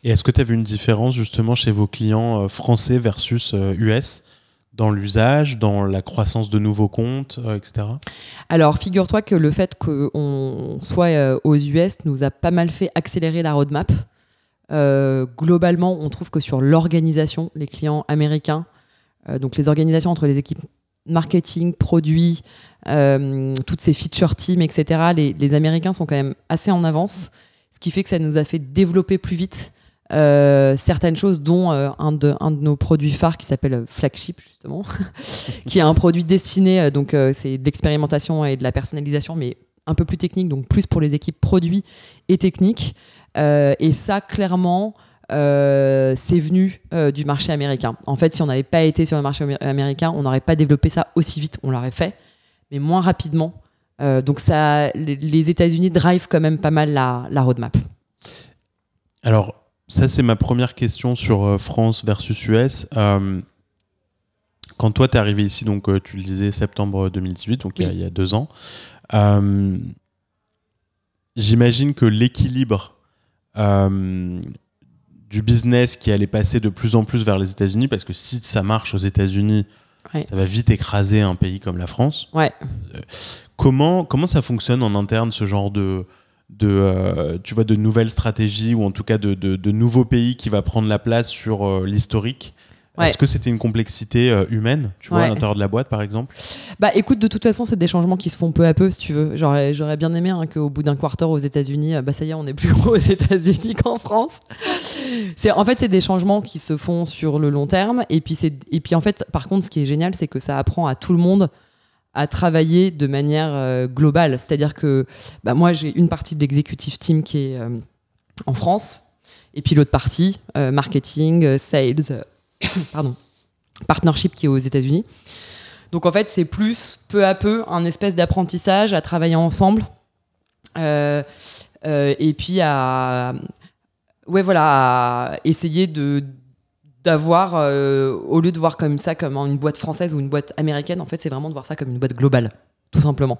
Et est-ce que tu as vu une différence justement chez vos clients euh, français versus US euh, dans l'usage, dans la croissance de nouveaux comptes, etc. Alors, figure-toi que le fait qu'on soit aux US nous a pas mal fait accélérer la roadmap. globalement, on trouve que sur l'organisation, les clients américains, donc les organisations entre les équipes marketing, produits, toutes ces feature teams, etc. Les, Américains sont quand même assez en avance, ce qui fait que ça nous a fait développer plus vite certaines choses, dont un, de, un de nos produits phares qui s'appelle Flagship, justement, qui est un produit destiné, donc c'est de l'expérimentation et de la personnalisation, mais un peu plus technique, donc plus pour les équipes produits et techniques. et ça, clairement, euh, c'est venu euh, du marché américain. En fait, si on n'avait pas été sur le marché américain, on n'aurait pas développé ça aussi vite. On l'aurait fait, mais moins rapidement. Euh, donc ça, les, États-Unis drivent quand même pas mal la, roadmap. Alors, ça c'est ma première question sur France versus US. quand toi tu es arrivé ici, donc tu le disais septembre 2018, donc il, y a, deux ans, j'imagine que l'équilibre du business qui allait passer de plus en plus vers les États-Unis, parce que si ça marche aux États-Unis, ça va vite écraser un pays comme la France. Ouais. Euh, comment, comment ça fonctionne en interne, ce genre de, de, euh, tu vois, de nouvelles stratégies, ou en tout cas de, de, nouveaux pays qui va prendre la place sur euh, l'historique? Est-ce que c'était une complexité euh, humaine, tu vois, à l'intérieur de la boîte, par exemple? Bah, écoute, de toute façon, c'est des changements qui se font peu à peu, si tu veux. J'aurais, j'aurais bien aimé hein, qu'au bout d'un quarter aux États-Unis, euh, bah ça y est, on est plus gros aux États-Unis qu'en France. C'est, en fait, c'est des changements qui se font sur le long terme. Et puis, c'est, et puis, en fait, par contre, ce qui est génial, c'est que ça apprend à tout le monde à travailler de manière euh, globale. C'est-à-dire que bah, moi, j'ai une partie de l'executive team qui est en France, et puis l'autre partie, marketing, sales pardon, partnership qui est aux États-Unis. Donc en fait, c'est plus peu à peu un espèce d'apprentissage à travailler ensemble. Euh, euh, et puis à, ouais, voilà, essayer de d'avoir, euh, au lieu de voir comme ça comme une boîte française ou une boîte américaine, en fait, c'est vraiment de voir ça comme une boîte globale, tout simplement.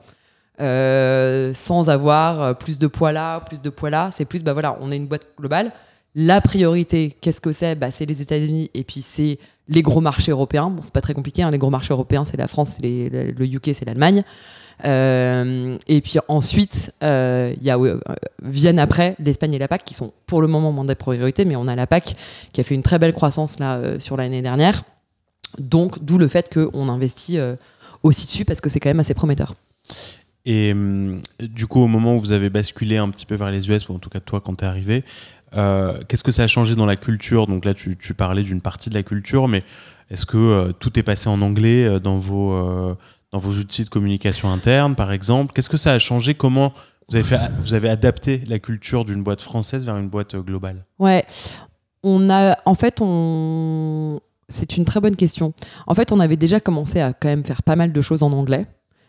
sans avoir plus de poids là, plus de poids là. C'est plus, bah voilà, on est une boîte globale. La priorité, qu'est-ce que c'est? Bah, C'est les États-Unis et puis c'est les gros marchés européens. Bon, c'est pas très compliqué. Hein. Les gros marchés européens, c'est la France, le UK, c'est l'Allemagne. Euh, et puis ensuite, euh, y a, euh, viennent après l'Espagne et la PAC qui sont pour le moment moins des priorités, mais on a la PAC qui a fait une très belle croissance là sur l'année dernière. Donc, d'où le fait qu'on investit aussi dessus parce que c'est quand même assez prometteur. Et hum, du coup, au moment où vous avez basculé un petit peu vers les US, ou en tout cas toi quand tu es arrivé, euh, qu'est-ce que ça a changé dans la culture? Donc là, tu, parlais d'une partie de la culture, mais est-ce que euh, tout est passé en anglais euh, dans, vos, dans vos outils de communication interne, par exemple? Qu'est-ce que ça a changé? Comment vous avez, vous avez adapté la culture d'une boîte française vers une boîte globale? Ouais, on a, en fait, on, c'est une très bonne question. En fait, on avait déjà commencé à quand même faire pas mal de choses en anglais.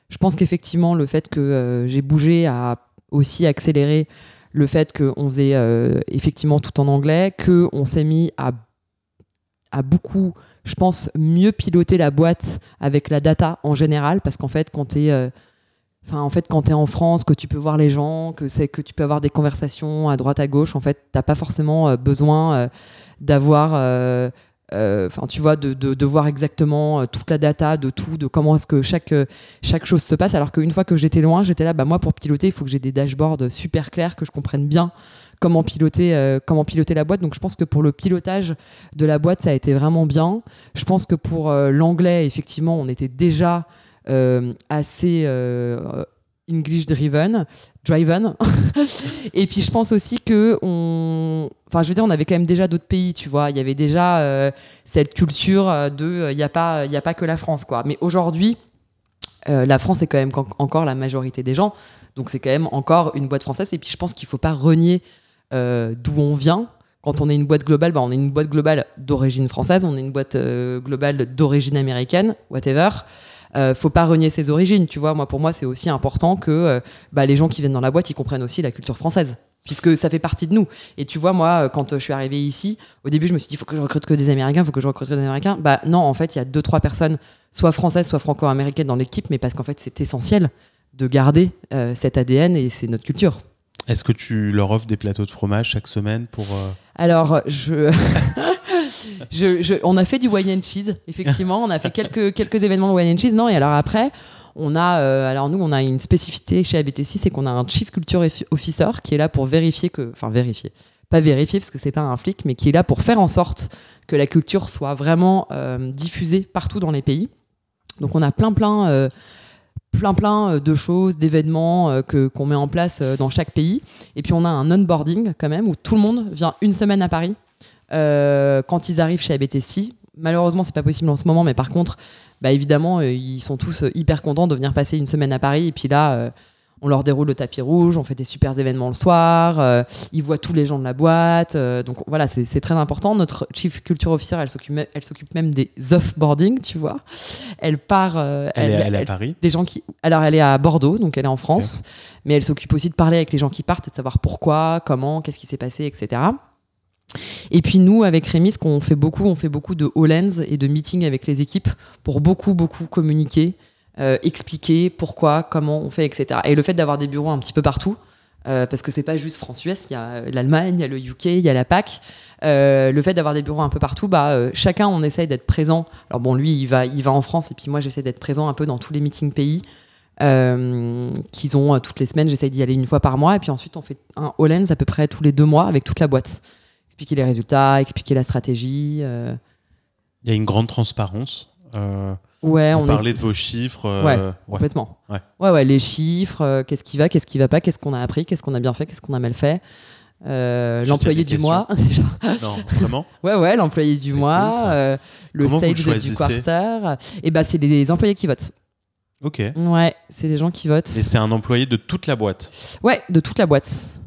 Je pense qu'effectivement, le fait que j'ai bougé a aussi accéléré le fait qu'on faisait euh, effectivement tout en anglais, qu'on s'est mis à, beaucoup, je pense, mieux piloter la boîte avec la data en général, parce qu'en fait, quand tu es... Euh, enfin, en fait, quand en France, que tu peux voir les gens, que c'est que tu peux avoir des conversations à droite à gauche, en fait, t'as pas forcément euh, besoin d'avoir enfin tu vois de, de, voir exactement euh, toute la data de tout de comment est-ce que chaque euh, chaque chose se passe. Alors qu'une fois que j'étais loin j'étais là bah moi pour piloter il faut que j'ai des dashboards super clairs que je comprenne bien comment piloter comment piloter la boîte. Donc je pense que pour le pilotage de la boîte ça a été vraiment bien. Je pense que pour l'anglais effectivement on était déjà assez English driven, driven. et puis je pense aussi que on, enfin je veux dire, on avait quand même déjà d'autres pays, tu vois. Il y avait déjà euh, cette culture de, euh, il n'y a pas, il a pas que la France, quoi. Mais aujourd'hui, euh, la France est quand même encore la majorité des gens, donc c'est quand même encore une boîte française. Et puis je pense qu'il faut pas renier d'où on vient. Quand on est une boîte globale, bah, on est une boîte globale d'origine française, on est une boîte globale d'origine américaine, whatever euh, faut pas renier ses origines, tu vois. Moi, pour moi, c'est aussi important que euh, bah, les gens qui viennent dans la boîte, ils comprennent aussi la culture française, puisque ça fait partie de nous. Et tu vois, moi, euh, quand je suis arrivé ici, au début, je me suis dit, il faut que je recrute que des Américains, il faut que je recrute que des Américains. Bah non, en fait, il y a deux, trois personnes, soit françaises, soit franco-américaines dans l'équipe, mais parce qu'en fait, c'est essentiel de garder cet ADN et c'est notre culture. Est-ce que tu leur offres des plateaux de fromage chaque semaine pour Alors, je on a fait du wine and cheese, effectivement. On a fait quelques, événements de wine and cheese. Non, et alors après, on a, euh, alors nous, on a une spécificité chez ABTC, c'est qu'on a un chief culture officer qui est là pour vérifier que, enfin vérifier, pas vérifier parce que c'est pas un flic, mais qui est là pour faire en sorte que la culture soit vraiment euh, diffusée partout dans les pays. Donc on a plein plein euh, plein plein de choses, d'événements que qu'on met en place dans chaque pays. Et puis on a un onboarding quand même où tout le monde vient une semaine à Paris quand ils arrivent chez ABTC. Malheureusement, c'est pas possible en ce moment, mais par contre, bah, évidemment, ils sont tous hyper contents de venir passer une semaine à Paris. Et puis là, on leur déroule le tapis rouge, on fait des super événements le soir, euh, ils voient tous les gens de la boîte. Euh, donc voilà, c'est très important. Notre chief culture officer, elle s'occupe, elle s'occupe même des off-boarding, tu vois. Elle part. Euh, elle, est, à Paris des gens qui, Alors elle est à Bordeaux, donc elle est en France, mais elle s'occupe aussi de parler avec les gens qui partent et de savoir pourquoi, comment, qu'est-ce qui s'est passé, etc. Et puis nous, avec Rémi, ce qu'on fait beaucoup, on fait beaucoup de Hollands et de meetings avec les équipes pour beaucoup, beaucoup communiquer euh, expliquer pourquoi, comment on fait, etc. Et le fait d'avoir des bureaux un petit peu partout, euh, parce que c'est pas juste France-US, il y a l'Allemagne, il y a le UK, il y a la PAC. Euh, le fait d'avoir des bureaux un peu partout, bah, chacun on essaye d'être présent. Alors bon, lui il va, il va en France et puis moi j'essaie d'être présent un peu dans tous les meetings pays qu'ils ont toutes les semaines. J'essaie d'y aller une fois par mois et puis ensuite on fait un Hollands à peu près tous les deux mois avec toute la boîte. Expliquer les résultats, expliquer la stratégie. Il y a une grande transparence. Ouais, on parler de vos chiffres. Euh, ouais, complètement. Ouais. ouais, les chiffres, euh, qu'est-ce qui va, qu'est-ce qui va pas, qu'est-ce qu'on a appris, qu'est-ce qu'on a bien fait, qu'est-ce qu'on a mal fait. Euh, l'employé du mois, déjà. Non, vraiment Ouais, ouais, l'employé du mois, le sales du quarter. Et eh ben, c'est des employés qui votent. Ok. Ouais, c'est des gens qui votent. Et c'est un employé de toute la boîte Ouais, de toute la boîte.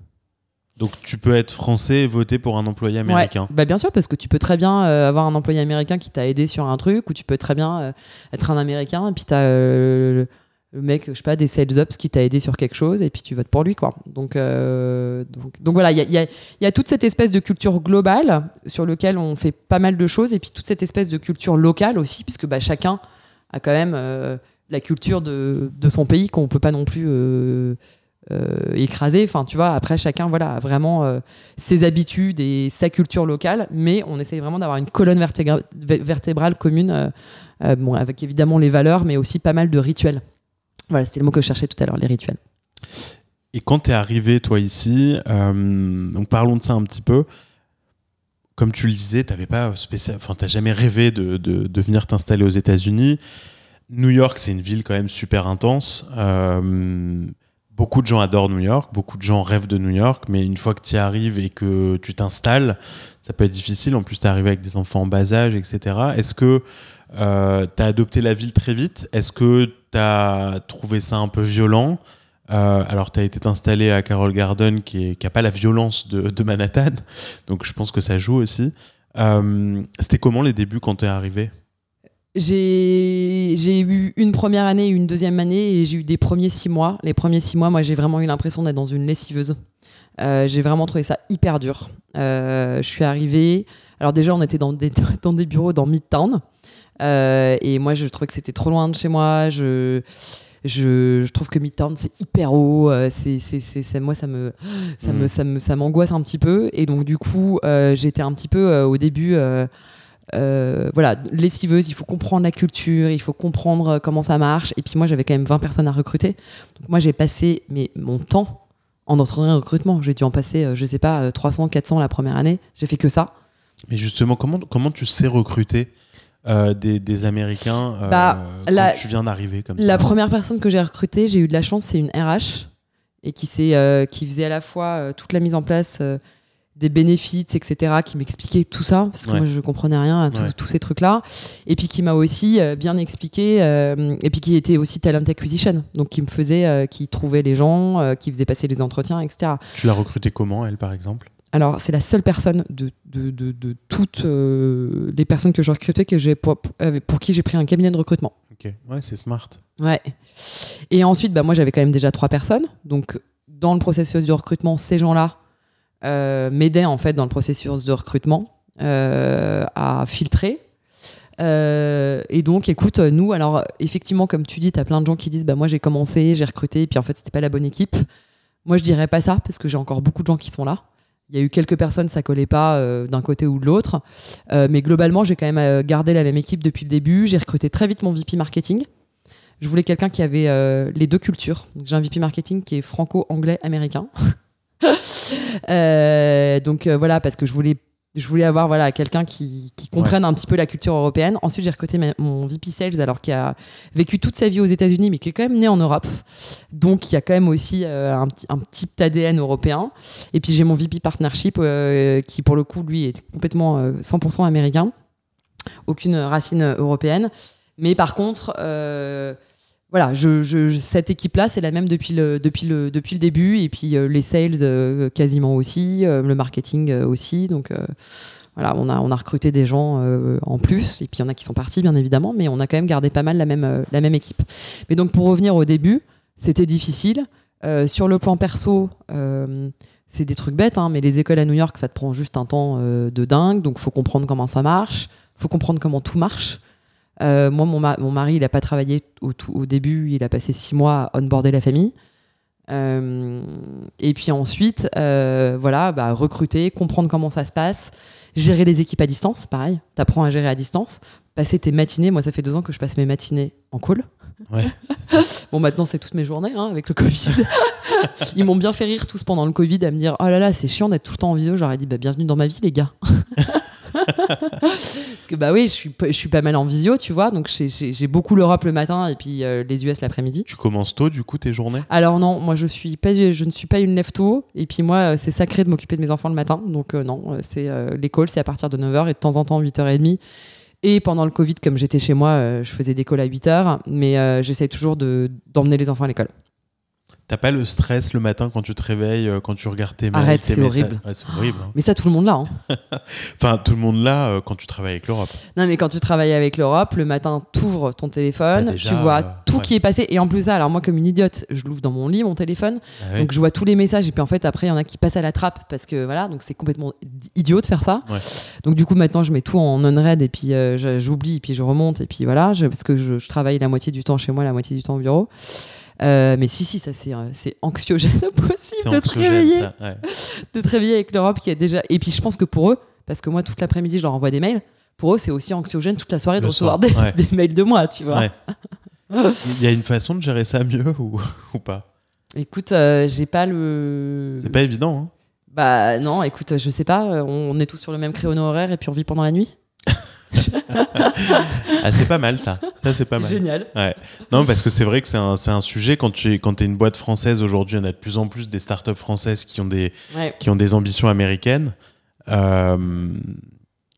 Donc tu peux être français et voter pour un employé américain. Bah bien sûr, parce que tu peux très bien euh, avoir un employé américain qui t'a aidé sur un truc, ou tu peux très bien euh, être un américain et puis tu as euh, le mec, je sais pas, des sales ups qui t'a aidé sur quelque chose et puis tu votes pour lui, quoi. Donc, donc, donc, voilà, il y a, y a, toute cette espèce de culture globale sur laquelle on fait pas mal de choses et puis toute cette espèce de culture locale aussi, puisque bah, chacun a quand même la culture de, de son pays qu'on peut pas non plus euh, écrasé. Enfin, tu vois, après, chacun voilà, a vraiment euh, ses habitudes et sa culture locale, mais on essaye vraiment d'avoir une colonne vertébrale commune, euh, bon, avec évidemment les valeurs, mais aussi pas mal de rituels. Voilà, c'était le mot que je cherchais tout à l'heure, les rituels. Et quand tu es arrivé, toi, ici, donc parlons de ça un petit peu. Comme tu le disais, tu pas spécial, enfin, jamais rêvé de, de, venir t'installer aux États-Unis. New York, c'est une ville quand même super intense. Beaucoup de gens adorent New York, beaucoup de gens rêvent de New York, mais une fois que tu y arrives et que tu t'installes, ça peut être difficile. En plus, tu arrivé avec des enfants en bas âge, etc. Est-ce que euh, tu as adopté la ville très vite? Est-ce que tu as trouvé ça un peu violent? Euh, alors, tu as été installé à Carroll Garden, qui n'a pas la violence de, Manhattan, donc je pense que ça joue aussi. Euh, c'était comment les débuts quand tu arrivé? J'ai eu une première année une deuxième année et j'ai eu des premiers six mois. Les premiers six mois, moi, j'ai vraiment eu l'impression d'être dans une lessiveuse. Euh, j'ai vraiment trouvé ça hyper dur. Euh, je suis arrivée. Alors, déjà, on était dans des, dans des bureaux dans Midtown. Euh, et moi, je trouvais que c'était trop loin de chez moi. Je. Je, je, trouve que Midtown c'est hyper haut c'est c'est moi ça me ça me mm. ça me m'angoisse un petit peu et donc du coup j'étais un petit peu au début euh, voilà, lessiveuse, il faut comprendre la culture, il faut comprendre euh, comment ça marche. Et puis moi, j'avais quand même 20 personnes à recruter. Donc moi, j'ai passé mais, mon temps en entretien recrutement. J'ai dû en passer, euh, je sais pas, 300, 400 la première année. J'ai fait que ça. Mais justement, comment, comment tu sais recruter des, des, Américains bah, quand tu viens d'arriver comme La première personne que j'ai recrutée, j'ai eu de la chance, c'est une RH et qui, qui faisait à la fois toute la mise en place des bénéfices, etc., qui m'expliquait tout ça, parce que moi je comprenais rien à tous ces trucs-là, et puis qui m'a aussi euh, bien expliqué, euh, et puis qui était aussi talent acquisition, donc qui me faisait, euh, qui trouvait les gens, qui faisait passer les entretiens, etc. Tu l'as recruté comment, elle, par exemple? Alors, c'est la seule personne de, de, de, toutes les personnes que j'ai recrutées que j'ai pour, pour, qui j'ai pris un cabinet de recrutement. Ok, ouais, c'est smart. Ouais. Et ensuite, bah, moi, j'avais quand même déjà trois personnes. Donc, dans le processus de recrutement, ces gens-là, euh, m'aidait en fait dans le processus de recrutement euh, à filtrer. Euh, et donc, écoute, nous, alors effectivement, comme tu dis, tu as plein de gens qui disent bah, Moi, j'ai commencé, j'ai recruté, et puis en fait, c'était pas la bonne équipe. Moi, je dirais pas ça, parce que j'ai encore beaucoup de gens qui sont là. Il y a eu quelques personnes, ça collait pas d'un côté ou de l'autre. mais globalement, j'ai quand même gardé la même équipe depuis le début. J'ai recruté très vite mon VP marketing. Je voulais quelqu'un qui avait les deux cultures. J'ai un VP marketing qui est franco-anglais-américain. Euh, donc euh, voilà, parce que je voulais je voulais avoir voilà quelqu'un qui, comprenne un petit peu la culture européenne. Ensuite, j'ai recruté mon VP Sales, alors qui a vécu toute sa vie aux États-Unis, mais qui est quand même né en Europe. Donc, il y a quand même aussi euh, un, un, petit ADN européen. Et puis, j'ai mon VP Partnership, euh, qui pour le coup, lui, est complètement 100% euh, américain. Aucune racine européenne. Mais par contre, voilà, je, cette équipe-là, c'est la même depuis le, depuis le, depuis le début. Et puis euh, les sales, euh, quasiment aussi, euh, le marketing aussi. Donc voilà, on a, on a recruté des gens en plus. Et puis il y en a qui sont partis, bien évidemment. Mais on a quand même gardé pas mal la même, la même équipe. Mais donc pour revenir au début, c'était difficile. sur le plan perso, c'est des trucs bêtes, hein, mais les écoles à New York, ça te prend juste un temps de dingue. Donc faut comprendre comment ça marche. faut comprendre comment tout marche. Euh, moi, mon, mon, mari, il n'a pas travaillé au, au, début, il a passé six mois à onboarder la famille. Euh, et puis ensuite, euh, voilà, bah, recruter, comprendre comment ça se passe, gérer les équipes à distance, pareil, tu apprends à gérer à distance, passer tes matinées, moi ça fait deux ans que je passe mes matinées en call. Ouais, bon, maintenant c'est toutes mes journées hein, avec le Covid. Ils m'ont bien fait rire tous pendant le Covid à me dire Oh là là, c'est chiant d'être tout le temps en visio. J'aurais dit bah, Bienvenue dans ma vie, les gars. Parce que bah oui, je suis, je suis pas mal en visio, tu vois, donc j'ai beaucoup l'Europe le matin et puis euh, les US l'après-midi. Tu commences tôt du coup tes journées? Alors non, moi je suis pas, je ne suis pas une lève tôt et puis moi euh, c'est sacré de m'occuper de mes enfants le matin, donc euh, non, c'est l'école c'est à partir de 9h et de temps en temps 8h30. Et pendant le Covid, comme j'étais chez moi, je faisais des calls à 8h, mais j'essaie toujours d'emmener les enfants à l'école. T'as pas le stress le matin quand tu te réveilles, euh, quand tu regardes tes mails Arrête, c'est horrible. c'est horrible. Hein. Mais ça, tout le monde l'a. Hein. enfin, tout le monde l'a euh, quand tu travailles avec l'Europe. Non, mais quand tu travailles avec l'Europe, le matin, t'ouvres ton téléphone, bah, tu vois tout qui est passé. Et en plus, ça, alors moi, comme une idiote, je l'ouvre dans mon lit, mon téléphone. Ah donc, je vois tous les messages. Et puis, en fait, après, il y en a qui passent à la trappe parce que voilà, donc c'est complètement idiot de faire ça. Donc, du coup, maintenant, je mets tout en on-read et puis euh, j'oublie et puis je remonte. Et puis voilà, parce que je, je travaille la moitié du temps chez moi, la moitié du temps au bureau. Euh, mais si, si, ça c'est, euh, c'est anxiogène possible de te réveiller. De te réveiller avec l'Europe qui est déjà. Et puis je pense que pour eux, parce que moi toute l'après-midi je leur envoie des mails, pour eux c'est aussi anxiogène toute la soirée de recevoir des, mails de moi, tu vois. Il y a une façon de gérer ça mieux ou, ou pas? Écoute, euh, j'ai pas le. C'est pas évident. Hein bah non, écoute, je sais pas, on est tous sur le même créneau horaire et puis on vit pendant la nuit ah, c'est pas mal ça. Ça c'est pas mal. Génial. Ouais. Non, parce que c'est vrai que c'est un, un, sujet quand tu es, quand es une boîte française aujourd'hui, en a de plus en plus des startups françaises qui ont des, qui ont des ambitions américaines. Euh,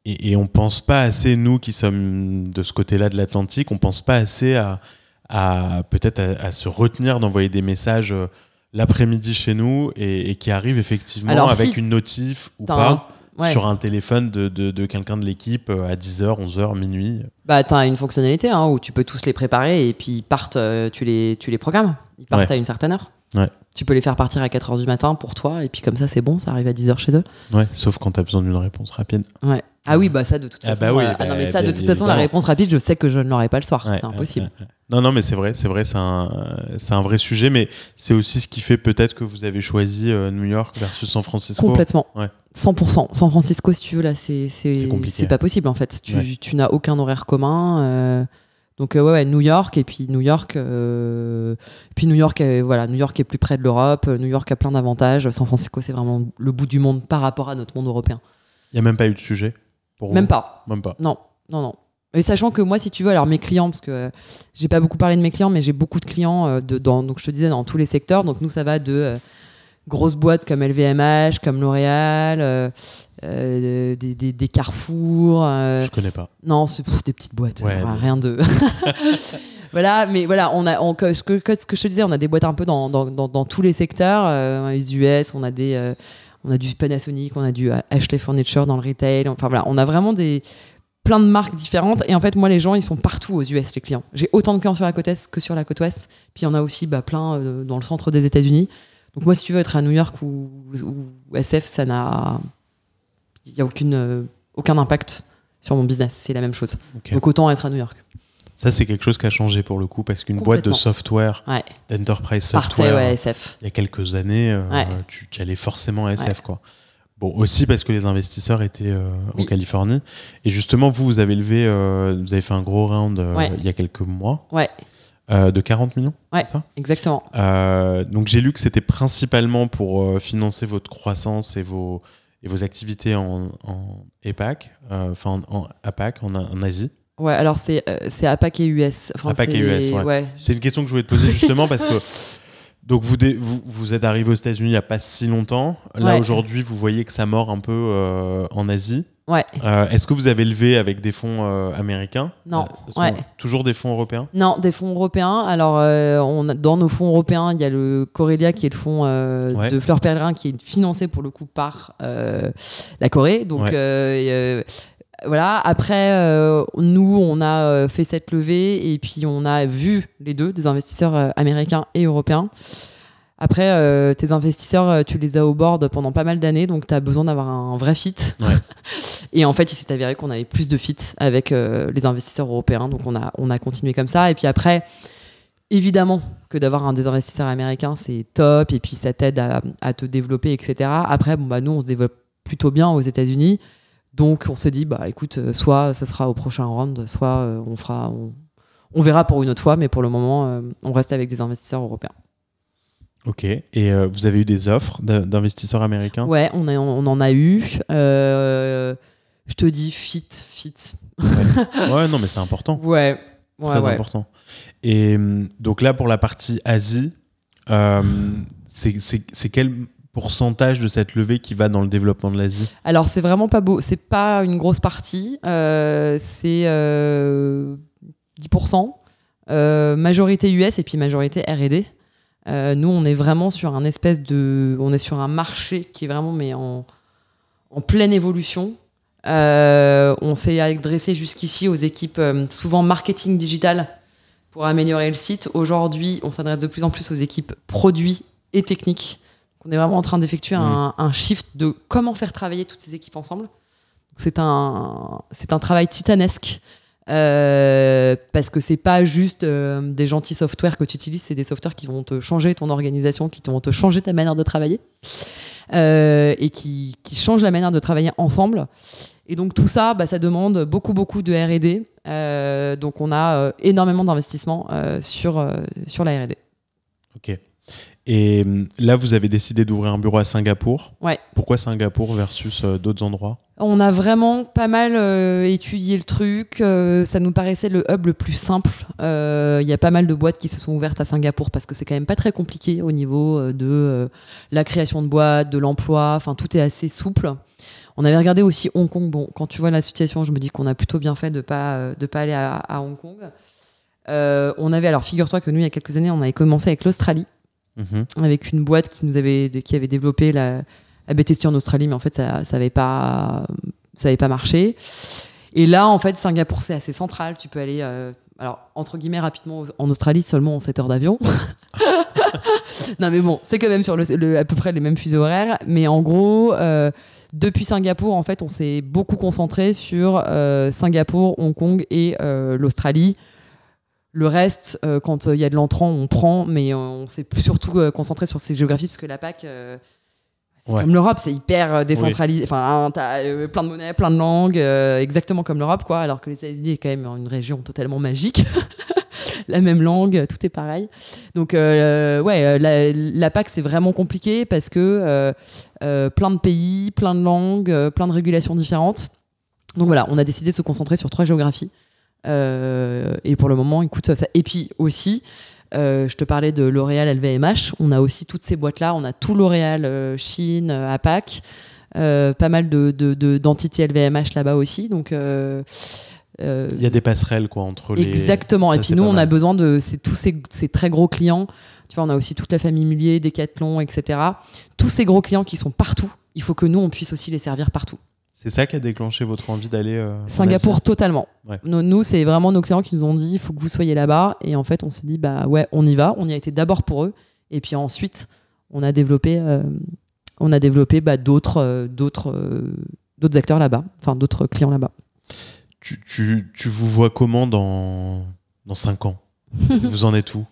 et, et, on pense pas assez, nous qui sommes de ce côté-là de l'Atlantique, on pense pas assez à, à peut-être à, se retenir d'envoyer des messages euh, l'après-midi chez nous et, qui arrivent effectivement avec une notif ou pas sur un téléphone de, de, quelqu'un de l'équipe euh, à 10h, 11h, minuit. Bah, tu as une fonctionnalité hein, où tu peux tous les préparer et puis ils partent, euh, tu, les, tu les programmes. Ils partent à une certaine heure. Ouais. Tu peux les faire partir à 4h du matin pour toi et puis comme ça c'est bon, ça arrive à 10h chez eux. Ouais, sauf quand tu as besoin d'une réponse rapide. Ouais. Ah oui, bah ça de toute ah façon. Bah oui, euh, ah non, mais bah, ça de toute façon, la réponse rapide, je sais que je ne l'aurai pas le soir. c'est impossible. non, non, mais c'est vrai, c'est vrai, c'est un, un vrai sujet, mais c'est aussi ce qui fait peut-être que vous avez choisi New York versus San Francisco. Complètement. Ouais. 100%. San Francisco, si tu veux, là, c'est c'est pas possible en fait. Tu, tu n'as aucun horaire commun. Euh, donc euh, ouais, ouais, New York et puis New York, euh, puis New York, voilà, New York est plus près de l'Europe. New York a plein d'avantages. San Francisco, c'est vraiment le bout du monde par rapport à notre monde européen. Il y a même pas eu de sujet pour Même pas. Même pas. Non, non, non. Et sachant que moi, si tu veux, alors mes clients, parce que j'ai pas beaucoup parlé de mes clients, mais j'ai beaucoup de clients de, dans, donc je te disais dans tous les secteurs. Donc nous, ça va de grosses boîtes comme LVMH, comme L'Oréal, euh, euh, des, des, des, Carrefour. Euh, je connais pas. Non, c'est des petites boîtes. rien de. voilà, mais voilà, on a, ce, que, ce que je te disais, on a des boîtes un peu dans, dans, dans, tous les secteurs. on les US, on a des. On a du Panasonic, on a du Ashley Furniture dans le retail. Enfin voilà, on a vraiment des, plein de marques différentes. Et en fait, moi, les gens, ils sont partout aux US, les clients. J'ai autant de clients sur la côte Est que sur la côte Ouest. Puis il y en a aussi bah, plein dans le centre des États-Unis. Donc moi, si tu veux être à New York ou, SF, ça n'a, il n'y a aucune, euh, aucun impact sur mon business. C'est la même chose. Donc autant être à New York. Ça, c'est quelque chose qui a changé pour le coup, parce qu'une boîte de software, d'enterprise software, SF. il y a quelques années, euh, tu, allais forcément à SF. Quoi. Bon, aussi parce que les investisseurs étaient euh, en Californie. Et justement, vous, vous avez levé, vous avez fait un gros round il y a quelques mois. Ouais. Euh, de 40 millions Ouais, ça? exactement. Euh, donc j'ai lu que c'était principalement pour euh, financer votre croissance et vos, et vos activités en, en EPAC, enfin en, APAC, en, en Asie Ouais, alors c'est c'est APAC et US. Enfin, APAC et US, ouais. C'est une question que je voulais te poser justement parce que donc vous, vous, vous, êtes arrivé aux États-Unis il n'y a pas si longtemps. Là aujourd'hui, vous voyez que ça mord un peu en Asie. Ouais. Euh, est-ce que vous avez levé avec des fonds euh, américains? Non. Euh, toujours des fonds européens? Non, des fonds européens. Alors, on dans nos fonds européens, il y a le Corélia qui est le fonds de Fleur Pellerin qui est financé pour le coup par la Corée. Donc, voilà. Après, nous, on a fait cette levée et puis on a vu les deux, des investisseurs américains et européens. Après, euh, tes investisseurs, euh, tu les as au board pendant pas mal d'années, donc tu as besoin d'avoir un vrai fit. et en fait, il s'est avéré qu'on avait plus de fit avec euh, les investisseurs européens, donc on a, on a continué comme ça. Et puis après, évidemment que d'avoir un des investisseurs américains, c'est top, et puis ça t'aide à, te développer, etc. Après, bon, bah, nous, on se développe plutôt bien aux États-Unis, donc on s'est dit, bah écoute, soit ça sera au prochain round, soit on fera. on verra pour une autre fois, mais pour le moment, on reste avec des investisseurs européens. Ok. Et euh, vous avez eu des offres d'investisseurs américains? Ouais, on, on en a eu. Euh, je te dis fit, fit. Ouais, non, mais c'est important. Ouais. Très important. Et hum, donc là, pour la partie Asie, euh, c'est quel pourcentage de cette levée qui va dans le développement de l'Asie Alors, c'est vraiment pas beau. C'est pas une grosse partie. c'est 10%. majorité US et puis majorité RD. Euh, nous, on est vraiment sur un espèce de, on est sur un marché qui est vraiment mais en, en pleine évolution. Euh, on s'est adressé jusqu'ici aux équipes euh, souvent marketing digital pour améliorer le site. Aujourd'hui, on s'adresse de plus en plus aux équipes produits et techniques. On est vraiment en train d'effectuer un, un, shift de comment faire travailler toutes ces équipes ensemble. C'est un, c'est un travail titanesque. Euh, parce que c'est pas juste euh, des gentils softwares que tu utilises, c'est des softwares qui vont te changer ton organisation, qui vont te changer ta manière de travailler euh, et qui, qui, changent la manière de travailler ensemble. Et donc tout ça, bah, ça demande beaucoup beaucoup de R&D. donc on a énormément d'investissements sur sur la R&D. Ok. Et hum, là, vous avez décidé d'ouvrir un bureau à Singapour. Ouais. Pourquoi Singapour versus euh, d'autres endroits? On a vraiment pas mal euh, étudié le truc. Euh, ça nous paraissait le hub le plus simple. Il y a pas mal de boîtes qui se sont ouvertes à Singapour parce que c'est quand même pas très compliqué au niveau de la création de boîtes, de l'emploi. Enfin, tout est assez souple. On avait regardé aussi Hong Kong. Bon, quand tu vois la situation, je me dis qu'on a plutôt bien fait de pas de pas aller à, à Hong Kong. on avait alors figure-toi que nous il y a quelques années on avait commencé avec l'Australie Mhm. avec une boîte qui nous avait qui avait développé la, la BTC en Australie, mais en fait ça ça pas ça avait pas marché. Et là, en fait, Singapour c'est assez central. Tu peux aller euh, alors entre guillemets rapidement en Australie seulement en 7 heures d'avion. non mais bon, c'est quand même sur le, à peu près les mêmes fuseaux horaires. Mais en gros, euh, depuis Singapour, en fait, on s'est beaucoup concentré sur euh, Singapour, Hong Kong et l'Australie. Le reste, euh, quand euh, il y a de l'entrant, on prend, mais on s'est surtout euh, concentré sur ces géographies parce que la PAC, c'est comme l'Europe, c'est hyper décentralisé. Enfin, t'as plein de monnaies, plein de langues, exactement comme l'Europe, quoi. Alors que les États-Unis est quand même une région totalement magique. la même langue, tout est pareil. Donc, ouais, la, la PAC, c'est vraiment compliqué parce que plein de pays, plein de langues, plein de régulations différentes. Donc voilà, on a décidé de se concentrer sur trois géographies. Euh, et pour le moment, écoute, ça. Et puis aussi, euh, je te parlais de L'Oréal LVMH. On a aussi toutes ces boîtes-là. On a tout L'Oréal euh, Chine, APAC, pas mal d'entités de, LVMH là-bas aussi. Donc. il y a des passerelles quoi entre les. Exactement. et puis nous, on a besoin de tous ces, ces, très gros clients. Tu vois, on a aussi toute la famille Mullier, Decathlon, etc. Tous ces gros clients qui sont partout. Il faut que nous, on puisse aussi les servir partout. C'est ça qui a déclenché votre envie d'aller euh, Singapour totalement. Nous, c'est vraiment nos clients qui nous ont dit il faut que vous soyez là-bas. Et en fait on s'est dit bah ouais on y va. On y a été d'abord pour eux. Et puis ensuite on a développé euh, on a développé bah, d'autres euh, d'autres d'autres acteurs là-bas, enfin d'autres clients là-bas. Tu, tu, tu, vous vois comment dans dans cinq ans? Vous en êtes où?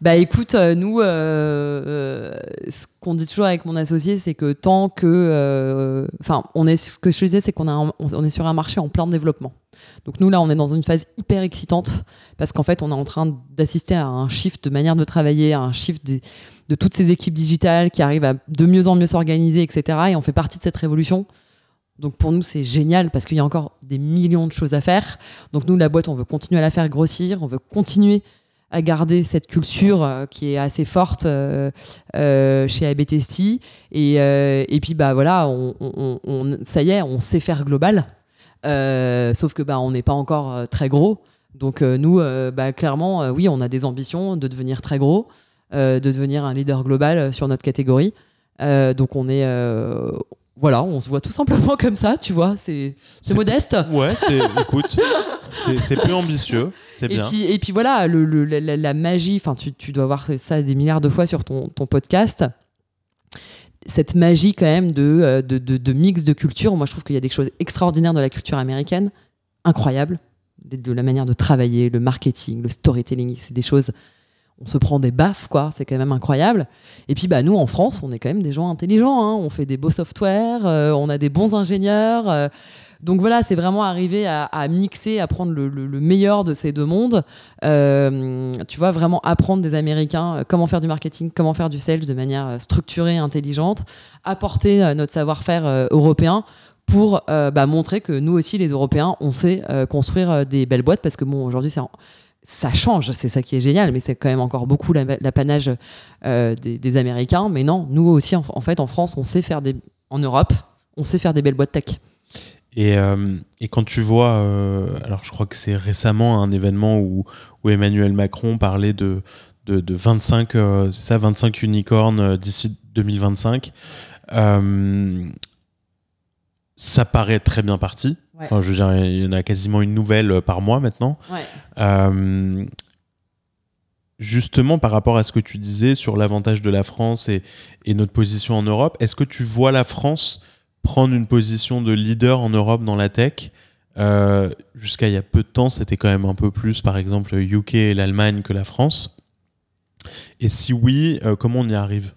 Bah écoute, euh, nous, euh, ce qu'on dit toujours avec mon associé, c'est que tant que, enfin, ce que je disais, c'est qu'on est sur un marché en plein développement. Donc nous là, on est dans une phase hyper excitante parce qu'en fait, on est en train d'assister à un shift de manière de travailler, à un shift de toutes ces équipes digitales qui arrivent à de mieux en mieux s'organiser, etc. Et on fait partie de cette révolution. Donc pour nous, c'est génial parce qu'il y a encore des millions de choses à faire. Donc nous, la boîte, on veut continuer à la faire grossir, on veut continuer à garder cette culture euh, qui est assez forte euh, euh, chez ABTST. Et, et puis, bah voilà, on, ça y est, on sait faire global. sauf que bah, on n'est pas encore très gros. Donc nous, bah, clairement, oui, on a des ambitions de devenir très gros, de devenir un leader global sur notre catégorie. donc on est, voilà, on se voit tout simplement comme ça, tu vois, c'est modeste. Ouais, écoute, c'est plus ambitieux, c'est bien. Puis, et puis voilà, le, la, magie, enfin, tu, tu, dois voir ça des milliards de fois sur ton, ton podcast. Cette magie quand même de, de, de, mix de culture, moi je trouve qu'il y a des choses extraordinaires de la culture américaine, incroyables, de la manière de travailler, le marketing, le storytelling, c'est des choses on se prend des baffes, quoi. C'est quand même incroyable. Et puis, bah, nous, en France, on est quand même des gens intelligents. Hein. On fait des beaux softwares, euh, on a des bons ingénieurs. Euh. donc voilà, c'est vraiment arriver à, mixer, à prendre le, meilleur de ces deux mondes. Euh, tu vois, vraiment apprendre des Américains comment faire du marketing, comment faire du sales de manière structurée, intelligente, apporter notre savoir-faire européen pour bah, montrer que nous aussi, les Européens, on sait construire des belles boîtes parce que bon, aujourd'hui, c'est ça change, c'est ça qui est génial, mais c'est quand même encore beaucoup l'apanage euh, des, Américains. Mais non, nous aussi, en, fait, en France, on sait faire des. En Europe, on sait faire des belles boîtes tech. Et, euh, et quand tu vois, euh, alors je crois que c'est récemment un événement où, où, Emmanuel Macron parlait de, de, de 25, ça, 25 unicornes d'ici 2025 ça paraît très bien parti. Enfin, je veux dire, il y en a quasiment une nouvelle euh, par mois maintenant. Euh, justement, par rapport à ce que tu disais sur l'avantage de la France et, notre position en Europe, est-ce que tu vois la France prendre une position de leader en Europe dans la tech? Euh, Jusqu'à il y a peu de temps, c'était quand même un peu plus, par exemple, UK et l'Allemagne que la France. Et si oui, comment on y arrive?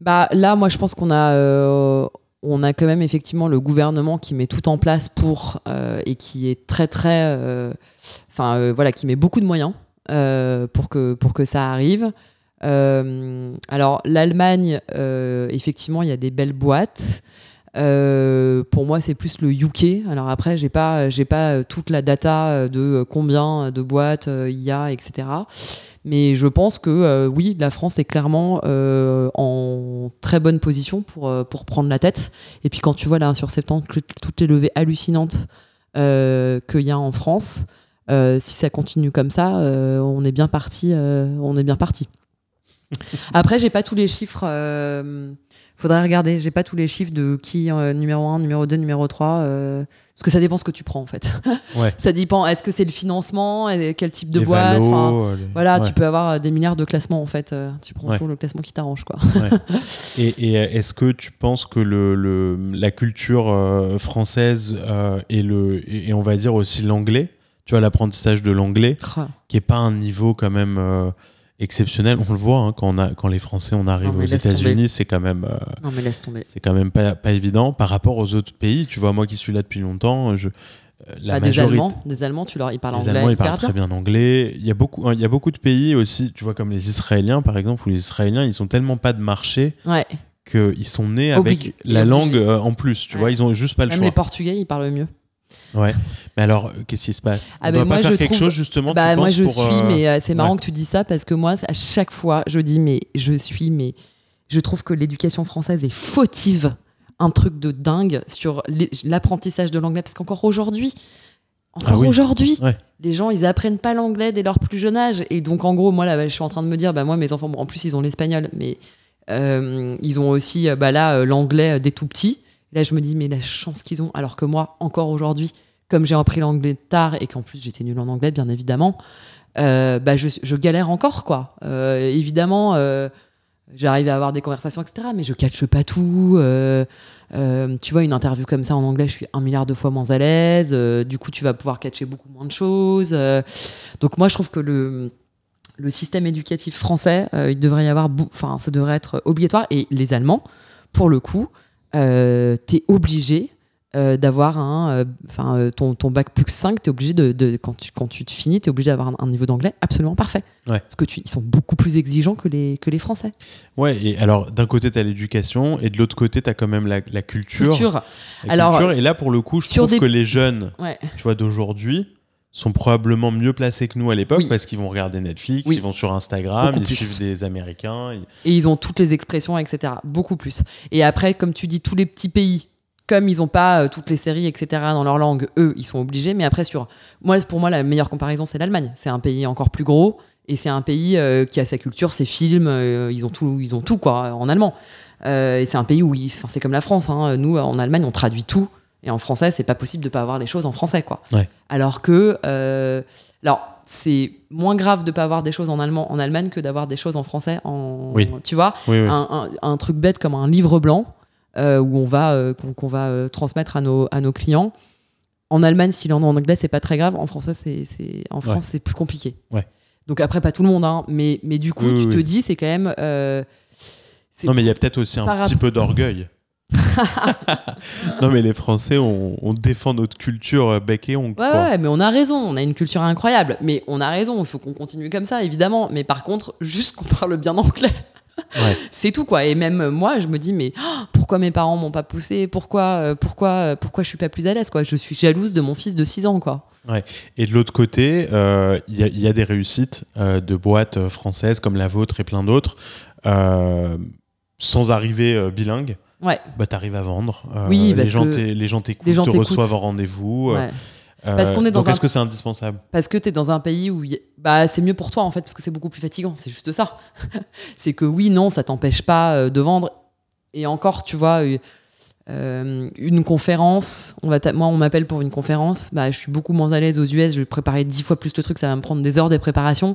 Bah, Là, moi, je pense qu'on a on a quand même effectivement le gouvernement qui met tout en place pour euh, et qui est très très euh, enfin euh, voilà qui met beaucoup de moyens pour que ça arrive. Alors l'Allemagne effectivement il y a des belles boîtes. Pour moi c'est plus le UK alors après j'ai pas j'ai pas toute la data de combien de boîtes il y a etc mais je pense que euh, oui, la France est clairement euh, en très bonne position pour, euh, pour prendre la tête. Et puis quand tu vois là sur septembre toutes les levées hallucinantes qu'il y a en France, si ça continue comme ça, on est bien parti. on est bien parti. Après, j'ai pas tous les chiffres faudrait regarder. J'ai pas tous les chiffres de qui euh, numéro 1, numéro 2, numéro 3. Euh, parce que ça dépend ce que tu prends en fait. ça dépend. Est-ce que c'est le financement Quel type de boîte Voilà, tu peux avoir des milliards de classements en fait. Euh, tu prends toujours le classement qui t'arrange quoi. et, est-ce que tu penses que le, la culture française et, le, et, on va dire aussi l'anglais, tu vois, l'apprentissage de l'anglais, qui est pas un niveau quand même exceptionnel. On le voit hein, quand, on a, quand les Français on arrive aux États-Unis, c'est quand même euh, mais laisse tomber. c'est quand même pas, pas, évident par rapport aux autres pays. Tu vois, moi qui suis là depuis longtemps, je, euh, la bah, des Allemands, des Allemands, tu leur ils parlent les anglais. Allemands, ils parlent très bien anglais. Il y a beaucoup, il y a beaucoup de pays aussi, tu vois, comme les Israéliens par exemple, où les Israéliens ils sont tellement pas de marché. Ouais. Qu'ils sont nés avec la langue euh, en plus, tu vois, ils ont juste pas le choix. Même les Portugais, ils parlent mieux. Ouais. Mais alors, euh, qu'est-ce qui se passe ah ben pas moi, faire quelque chose justement bah, Moi, je suis, euh, mais euh, c'est marrant que tu dis ça parce que moi, à chaque fois, je dis, mais je suis, mais je trouve que l'éducation française est fautive. Un truc de dingue sur l'apprentissage de l'anglais parce qu'encore aujourd'hui, encore ah aujourd'hui, les gens, ils apprennent pas l'anglais dès leur plus jeune âge. Et donc, en gros, moi, là, je suis en train de me dire, bah, moi, mes enfants, en plus, ils ont l'espagnol, mais ils ont aussi, bah, là, l'anglais dès tout Là, je me dis, mais la chance qu'ils ont, alors que moi, encore aujourd'hui, comme j'ai appris l'anglais tard et qu'en plus j'étais nulle en anglais, bien évidemment, euh, bah, je, galère encore, quoi. Euh, évidemment, euh, j'arrive à avoir des conversations, etc., mais je catche pas tout. tu vois, une interview comme ça en anglais, je suis un milliard de fois moins à l'aise. du coup, tu vas pouvoir catcher beaucoup moins de choses. donc, moi, je trouve que le système éducatif français, il devrait y avoir, enfin, ça devrait être obligatoire. Et les Allemands, pour le coup, euh, tu es obligé euh, d'avoir un. Euh, enfin, euh, ton, ton, bac plus 5, tu es obligé de, quand, tu, quand tu te finis, tu es obligé d'avoir un, niveau d'anglais absolument parfait. Parce que tu, ils sont beaucoup plus exigeants que les, que les Français. Ouais, et alors d'un côté, tu as l'éducation, et de l'autre côté, tu as quand même la, la culture. culture. La alors, culture. Et là, pour le coup, je trouve que les jeunes tu vois, d'aujourd'hui sont probablement mieux placés que nous à l'époque parce qu'ils vont regarder Netflix, ils vont sur Instagram, ils suivent des Américains. Et ils ont toutes les expressions, etc. Beaucoup plus. Et après, comme tu dis, tous les petits pays, comme ils n'ont pas euh, toutes les séries, etc. dans leur langue, eux, ils sont obligés. Mais après, sur moi, pour moi, la meilleure comparaison, c'est l'Allemagne. C'est un pays encore plus gros et c'est un pays euh, qui a sa culture, ses films, euh, ils ont tout, ils ont tout quoi en allemand. et c'est un pays où, c'est comme la France. Hein. nous, en Allemagne, on traduit tout. Et en français, c'est pas possible de pas avoir les choses en français, quoi. Alors que, euh, alors c'est moins grave de pas avoir des choses en allemand en Allemagne que d'avoir des choses en français. En, tu vois, Un, truc bête comme un livre blanc euh, où on va euh, qu'on va transmettre à nos à nos clients. En Allemagne, s'il en est en anglais, c'est pas très grave. En français, c'est en France, c'est plus compliqué. Ouais. Donc après, pas tout le monde, hein, mais mais du coup, tu te dis, c'est quand même. non, mais il y a peut-être aussi un petit peu d'orgueil. non, mais les Français, on, défend notre culture euh, bec et ongle. Ouais, mais on a raison. On a une culture incroyable. Mais on a raison. Il faut qu'on continue comme ça, évidemment. Mais par contre, juste qu'on parle bien anglais. c'est tout quoi et même moi je me dis mais oh, pourquoi mes parents m'ont pas poussé? Pourquoi euh, pourquoi euh, pourquoi je suis pas plus à l'aise quoi? Je suis jalouse de mon fils de 6 ans quoi ouais. et de l'autre côté il y, y, a des réussites de boîtes françaises comme la vôtre et plein d'autres sans arriver bilingue ouais. bah, t'arrives à vendre. Euh, oui, les, gens les gens t'écoutent, te reçoivent en rendez-vous. Euh, parce qu'on est dans donc est-ce que c'est indispensable? Parce que tu es dans un pays où bah, c'est mieux pour toi en fait, parce que c'est beaucoup plus fatigant, c'est juste ça. c'est que oui, non, ça t'empêche pas euh, de vendre. Et encore, tu vois, une conférence, on va moi on m'appelle pour une conférence, bah, je suis beaucoup moins à l'aise aux US, je vais préparer dix fois plus le truc, ça va me prendre des heures de préparation.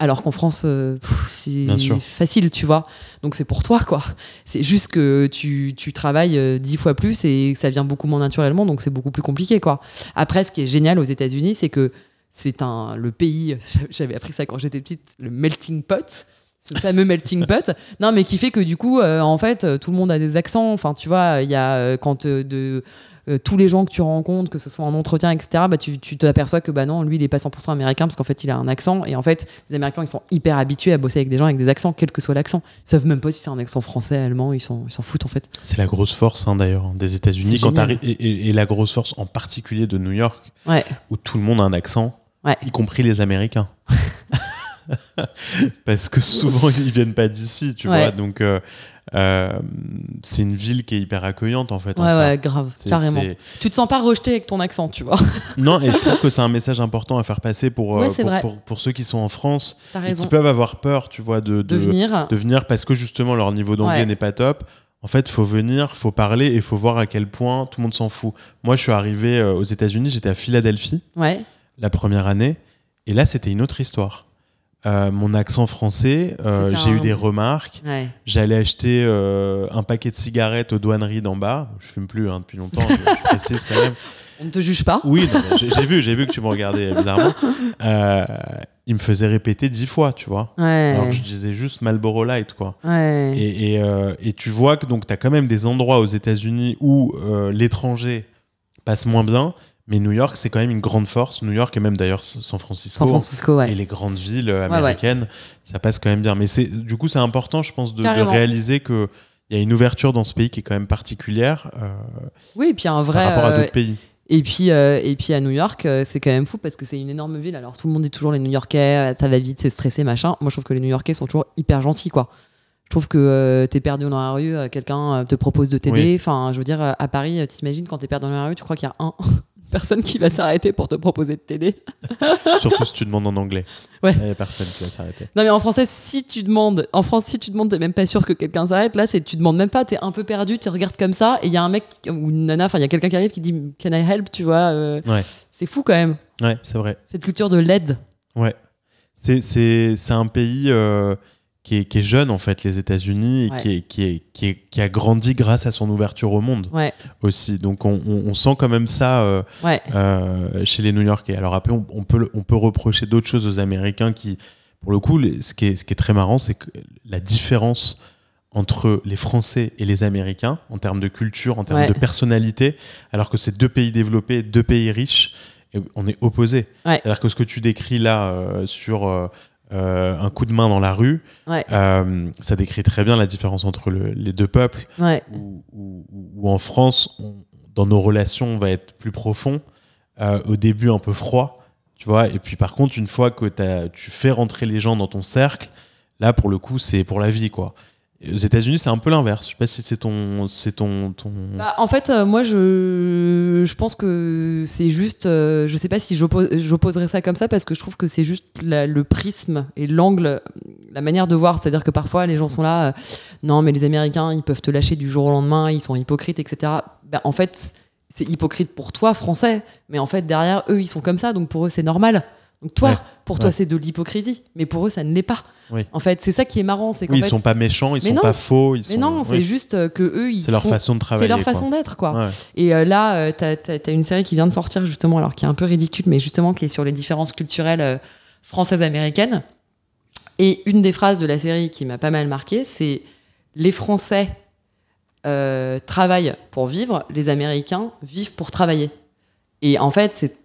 Alors qu'en France, euh, c'est facile, tu vois. Donc c'est pour toi, quoi. C'est juste que tu, travailles euh, dix fois plus et ça vient beaucoup moins naturellement, donc c'est beaucoup plus compliqué, quoi. Après, ce qui est génial aux États-Unis, c'est que c'est un le pays. J'avais appris ça quand j'étais petite, le melting pot. Ce fameux melting pot, non mais qui fait que du coup, euh, en fait, tout le monde a des accents. Enfin, tu vois, il y a quand de euh, tous les gens que tu rencontres, que ce soit en entretien, etc., bah, tu, tu t'aperçois que bah non, lui, il est pas 100% américain parce qu'en fait, il a un accent. Et en fait, les Américains, ils sont hyper habitués à bosser avec des gens avec des accents, quel que soit l'accent. Ils savent même pas si c'est un accent français, allemand, ils s'en, ils s'en foutent en fait. C'est la grosse force hein, d'ailleurs des États-Unis quand et, et, la grosse force en particulier de New York, où tout le monde a un accent, y compris les Américains. parce que souvent ils viennent pas d'ici, tu vois. Donc euh, euh, c'est une ville qui est hyper accueillante en fait. Ouais, ouais, grave, carrément. Tu te sens pas rejeté avec ton accent, tu vois. non, et je trouve que c'est un message important à faire passer pour, euh, pour, pour, ceux qui sont en France et qui peuvent avoir peur, tu vois, de, de, venir. de venir parce que justement leur niveau d'anglais n'est pas top. En fait, faut venir, faut parler et faut voir à quel point tout le monde s'en fout. Moi, je suis arrivé aux États-Unis, j'étais à Philadelphie ouais. la première année, et là, c'était une autre histoire. Euh, mon accent français, euh, j'ai eu des remarques. J'allais acheter euh, un paquet de cigarettes aux douaneries d'en bas. Je fume plus hein, depuis longtemps, je, précise quand même. On ne te juge pas Oui, j'ai vu, j'ai vu que tu me regardais bizarrement. il me faisait répéter dix fois, tu vois. Alors que je disais juste Marlboro Light, quoi. Et, et, tu vois que donc tu as quand même des endroits aux États-Unis où l'étranger passe moins bien, mais New York, c'est quand même une grande force. New York et même d'ailleurs San Francisco. San Francisco ouais. Et les grandes villes américaines, ça passe quand même bien. Mais c'est du coup, c'est important, je pense, de, réaliser que il y a une ouverture dans ce pays qui est quand même particulière. Euh, oui, et puis un vrai. Par rapport à d'autres euh, pays. Et puis, euh, et puis à New York, c'est quand même fou parce que c'est une énorme ville. Alors tout le monde dit toujours les New Yorkais, ça va vite, c'est stressé, machin. Moi, je trouve que les New Yorkais sont toujours hyper gentils, quoi. Je trouve que t'es perdu dans la rue, quelqu'un te propose de t'aider. Enfin, je veux dire, à Paris, t'imagines quand t'es perdu dans la rue, tu crois qu'il y a un personne qui va s'arrêter pour te proposer de t'aider. Surtout si tu demandes en anglais. Ouais. Il n'y a personne qui va s'arrêter. Non, mais en français, si tu demandes, en France, si tu demandes, t'es même pas sûr que quelqu'un s'arrête. Là, c'est tu demandes même pas, t'es un peu perdu, tu regardes comme ça, et il y a un mec ou une nana, enfin, il y a quelqu'un qui arrive qui dit Can I help? Tu vois. Euh, ouais. C'est fou quand même. Ouais, c'est vrai. Cette culture de l'aide. Ouais. C'est un pays. Euh, qui est, jeune en fait, les États-Unis, et qui, qui, qui, a grandi grâce à son ouverture au monde aussi. Donc on, sent quand même ça euh, euh, chez les New-Yorkais. Alors après, on, peut, on peut reprocher d'autres choses aux Américains qui pour le coup, ce qui est, ce qui est très marrant, c'est que la différence entre les Français et les Américains en termes de culture, en termes de personnalité, alors que c'est deux pays développés, deux pays riches, on est opposés. C'est-à-dire que ce que tu décris là euh, sur euh, euh, un coup de main dans la rue, ça décrit très bien la différence entre les deux peuples, où, en France, dans nos relations, on va être plus profond, au début un peu froid, tu vois, et puis par contre, une fois que tu fais rentrer les gens dans ton cercle, là, pour le coup, c'est pour la vie, quoi. Aux États-Unis, c'est un peu l'inverse. Je sais pas si c'est ton, c'est ton, ton... Bah, en fait, euh, moi, je, je pense que c'est juste. Euh, je sais pas si j'opposerais ça comme ça parce que je trouve que c'est juste le prisme et l'angle, la manière de voir. C'est-à-dire que parfois, les gens sont là. Euh, non, mais les Américains, ils peuvent te lâcher du jour au lendemain. Ils sont hypocrites, etc. Bah, en fait, c'est hypocrite pour toi, français. Mais en fait, derrière eux, ils sont comme ça. Donc pour eux, c'est normal. Donc toi, pour toi, c'est de l'hypocrisie, mais pour eux, ça ne l'est pas. En fait, c'est ça qui est marrant, c'est qu'en oui, ils sont pas méchants, ils sont pas faux. Ils mais non, c'est juste euh, que eux, ils c'est leur façon de travailler. C'est leur façon d'être, quoi. Et euh, là, euh, tu as, une série qui vient de sortir justement, alors qui est un peu ridicule, mais justement qui est sur les différences culturelles françaises américaines. Et une des phrases de la série qui m'a pas mal marqué, c'est les Français travaillent pour vivre, les Américains vivent pour travailler. Et en fait, c'est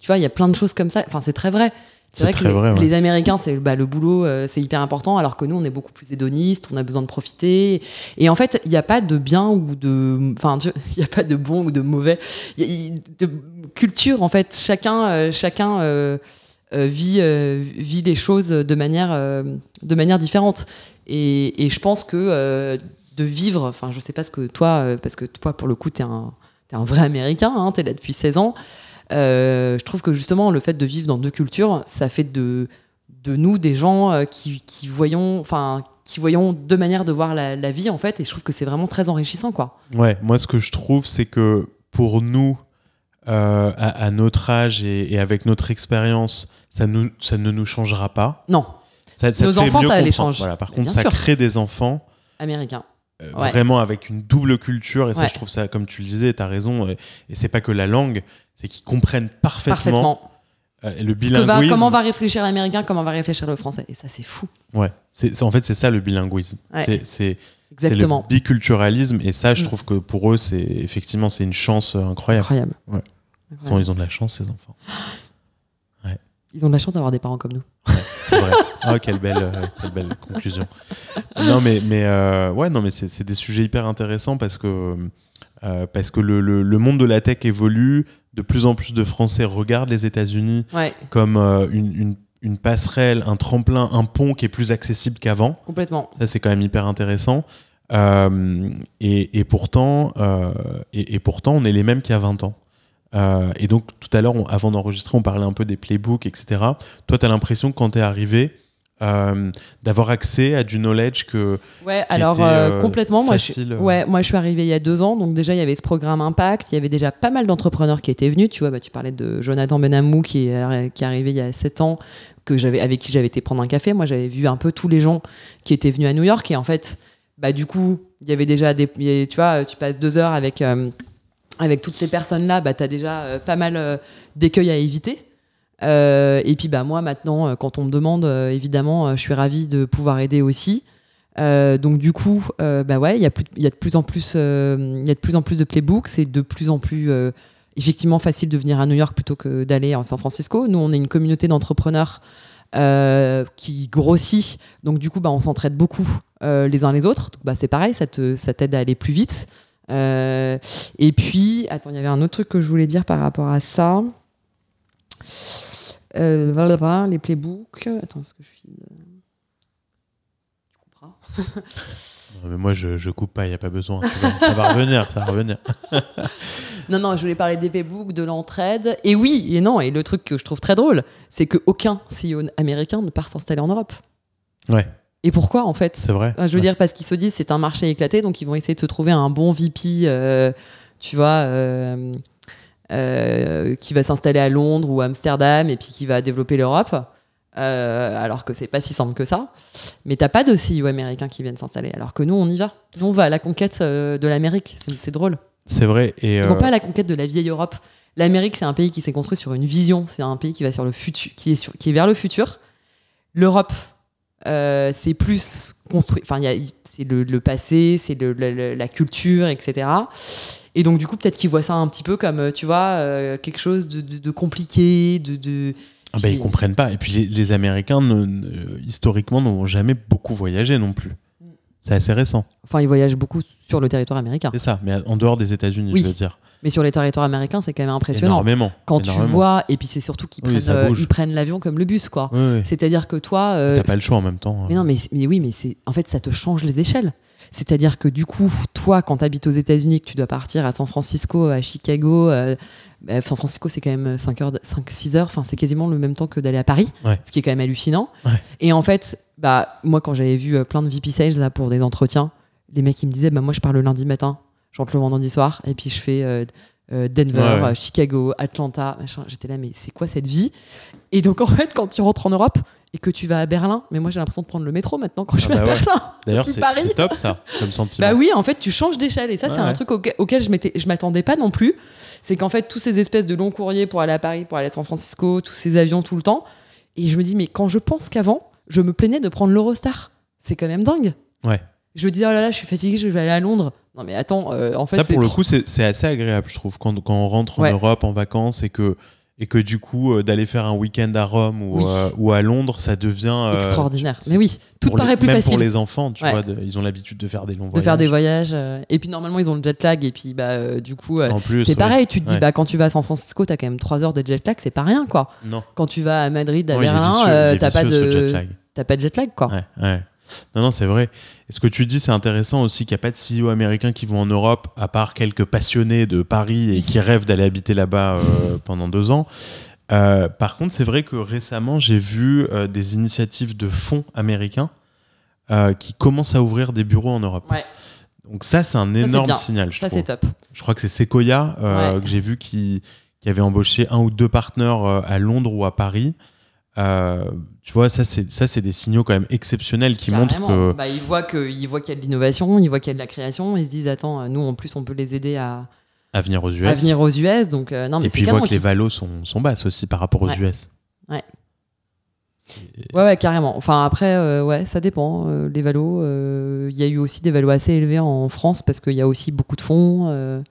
tu vois, il y a plein de choses comme ça. Enfin, c'est très vrai. C'est vrai que les, Américains, c'est bah, le boulot, euh, c'est hyper important, alors que nous, on est beaucoup plus hédonistes, on a besoin de profiter. Et en fait, il n'y a pas de bien ou de, enfin, il n'y a pas de bon ou de mauvais. Y a, de culture, en fait, chacun, euh, chacun euh, vit, vit les choses de manière, de manière différente. Et, et je pense que de vivre, enfin, je sais pas ce que toi, parce que toi, pour le coup, t'es un, es un vrai Américain, hein, t'es là depuis 16 ans. Euh, je trouve que justement, le fait de vivre dans deux cultures, ça fait de, de nous des gens euh, qui, qui voyons, enfin, qui voyons deux manières de voir la, vie, en fait, et je trouve que c'est vraiment très enrichissant, quoi. Ouais, moi, ce que je trouve, c'est que pour nous, euh, à, notre âge et, avec notre expérience, ça, nous, ça ne nous changera pas. Non. Ça, Nos enfants, ça les change. Voilà, par contre, ça crée des enfants américains. Vraiment avec une double culture, et ça, je trouve ça, comme tu le disais, tu as raison, et, et c'est pas que la langue, c'est qu'ils comprennent parfaitement, euh, le bilinguisme. comment va réfléchir l'américain, comment va réfléchir le français. Et ça, c'est fou. Ouais, c'est, en fait, c'est ça le bilinguisme. C'est, le biculturalisme. Et ça, je mm. trouve que pour eux, c'est effectivement, c'est une chance euh, incroyable. Incroyable. Ils ont de la chance, ces enfants. Ils ont de la chance d'avoir des parents comme nous. c'est vrai. Oh, quelle belle, euh, quelle belle conclusion. Non, mais, mais ouais, non, mais c'est, des sujets hyper intéressants parce que, parce que le, le, monde de la tech évolue de plus en plus de Français regardent les États-Unis comme euh, une, passerelle, un tremplin, un pont qui est plus accessible qu'avant. Complètement. Ça, c'est quand même hyper intéressant. Euh, et, pourtant, euh, et, pourtant, on est les mêmes qu'il y a 20 ans. et donc, tout à l'heure, avant d'enregistrer, on parlait un peu des playbooks, etc. Toi, tu as l'impression que quand tu es arrivé, euh, d'avoir accès à du knowledge que ouais alors euh, euh, complètement moi je, ouais moi je suis arrivée il y a deux ans donc déjà il y avait ce programme Impact il y avait déjà pas mal d'entrepreneurs qui étaient venus tu vois bah, tu parlais de Jonathan Benamou qui est, qui est arrivé il y a sept ans que j'avais avec qui j'avais été prendre un café. Moi j'avais vu un peu tous les gens qui étaient venus à New York et en fait bah du coup il y avait déjà des tu vois tu passes deux heures avec avec toutes ces personnes là bah tu as déjà pas mal d'écueils à éviter et puis bah moi maintenant, euh, quand on me demande, euh, évidemment, je suis ravie de pouvoir aider aussi. donc du coup, bah ouais, il y, a de plus en plus, il y a de plus en plus de playbooks, c'est de plus en plus effectivement facile de venir à New York plutôt que d'aller en San Francisco. Nous, on est une communauté d'entrepreneurs qui grossit, donc du coup, bah, on s'entraide beaucoup les uns les autres. Donc, bah, c'est pareil, ça t'aide ça à aller plus vite. et puis, attends, il y avait un autre truc que je voulais dire par rapport à ça. Euh, les playbooks. Attends, est-ce que je suis. Tu couperas. mais moi, je, je coupe pas, il n'y a pas besoin. ça va revenir, ça va revenir. non, non, je voulais parler des playbooks, de l'entraide. Et oui, et non, et le truc que je trouve très drôle, c'est qu'aucun CEO américain ne part s'installer en Europe. Ouais. Et pourquoi en fait? C'est vrai. Je veux dire parce qu'ils se disent c'est un marché éclaté, donc ils vont essayer de se trouver un bon VP, euh, tu vois, euh, euh, qui va s'installer à Londres ou à Amsterdam et puis qui va développer l'Europe. Euh, alors que c'est pas si simple que ça. Mais t'as pas de CEO américains qui viennent s'installer. Alors que nous, on y va. Nous, on va à la conquête euh, de l'Amérique. C'est drôle. C'est vrai. Et Ils vont pas à la conquête de la vieille Europe. L'Amérique, c'est un pays qui s'est construit sur une vision. C'est un pays qui va sur le futur, qui est, qui est vers le futur. L'Europe, euh, c'est plus construit. Enfin, c'est le, passé, c'est la culture, etc. Et donc, du coup, peut-être qu'ils voient ça un petit peu comme, tu vois, euh, quelque chose de, compliqué, de. Ah bah, ils comprennent pas. Et puis les, Américains, historiquement, n'ont jamais beaucoup voyagé non plus. Mm. C'est assez récent. Enfin, ils voyagent beaucoup sur le territoire américain. C'est ça, mais en dehors des États-Unis, je veux dire. Mais sur les territoires américains, c'est quand même impressionnant. Énormément. Quand tu vois, et puis c'est surtout qu'ils prennent, euh, ils prennent l'avion comme le bus, quoi. C'est-à-dire que toi. Euh, T'as pas le choix en même temps. Hein. Mais non, mais, mais oui, mais c'est en fait, ça te change les échelles. C'est-à-dire que du coup, toi, quand tu habites aux États-Unis, que tu dois partir à San Francisco, à Chicago, euh, bah, San Francisco, c'est quand même 5 heures, 5, 6 heures, enfin, c'est quasiment le même temps que d'aller à Paris, ce qui est quand même hallucinant. Et en fait, bah, moi, quand j'avais vu plein de VP Sales là, pour des entretiens, les mecs, ils me disaient, bah, moi, je pars le lundi matin, je rentre le vendredi soir, et puis je fais euh, Denver, euh, Chicago, Atlanta, J'étais là, mais c'est quoi cette vie? Et donc en fait, quand tu rentres en Europe et que tu vas à Berlin, mais moi j'ai l'impression de prendre le métro maintenant quand je ah vais à bah Berlin. D'ailleurs, c'est top ça, comme sentiment. Bah oui, en fait, tu changes d'échelle et ça, c'est un truc auquel, je je m'attendais pas non plus. C'est qu'en fait, tous ces espèces de longs courriers pour aller à Paris, pour aller à San Francisco, tous ces avions tout le temps. Et je me dis, mais quand je pense qu'avant, je me plaignais de prendre l'Eurostar, c'est quand même dingue. Ouais. Je me dis, oh là là, je suis fatigué, je vais aller à Londres. Non, mais attends, euh, en fait. Ça, pour le coup, c'est assez agréable, je trouve, quand, quand on rentre en Europe en vacances et que, et que du coup, euh, d'aller faire un week-end à Rome ou, euh, ou, à Londres, ça devient. Extraordinaire. Mais oui, tout paraît plus même facile. pour les enfants, tu vois, ils ont l'habitude de faire des longs de voyages. De faire des voyages. et puis, normalement, ils ont le jet lag. Et puis, bah, du coup, c'est pareil. Tu te dis, bah, quand tu vas à San Francisco, t'as quand même 3 heures de jet lag, c'est pas rien, quoi. Non. Quand tu vas à Madrid, à Berlin, t'as pas de. T'as pas de jet lag, quoi. Ouais, ouais. Non, non, c'est vrai. Et ce que tu dis, c'est intéressant aussi qu'il n'y a pas de CEO américains qui vont en Europe, à part quelques passionnés de Paris et qui rêvent d'aller habiter là-bas euh, pendant deux ans. Euh, par contre, c'est vrai que récemment, j'ai vu euh, des initiatives de fonds américains qui commencent à ouvrir des bureaux en Europe. Donc ça, c'est un énorme signal. Je ça, c'est top. Je crois que c'est Sequoia que j'ai vu qui, qui avait embauché un ou deux partenaires à Londres ou à Paris. Euh, tu vois, ça c'est ça c'est des signaux quand même exceptionnels qui montrent que bah, ils voient qu'il y a de l'innovation, ils voient qu'il y a de la création, ils se disent attends, nous en plus on peut les aider à à venir aux US. À venir aux US, donc euh, non mais Et puis ils voient que les valos sont, sont basses aussi par rapport aux US. Ouais. Ouais, ouais, carrément. Enfin, après, euh, ouais, ça dépend. les valos, il y a eu aussi des valos assez élevés en France parce qu'il y a aussi beaucoup de fonds.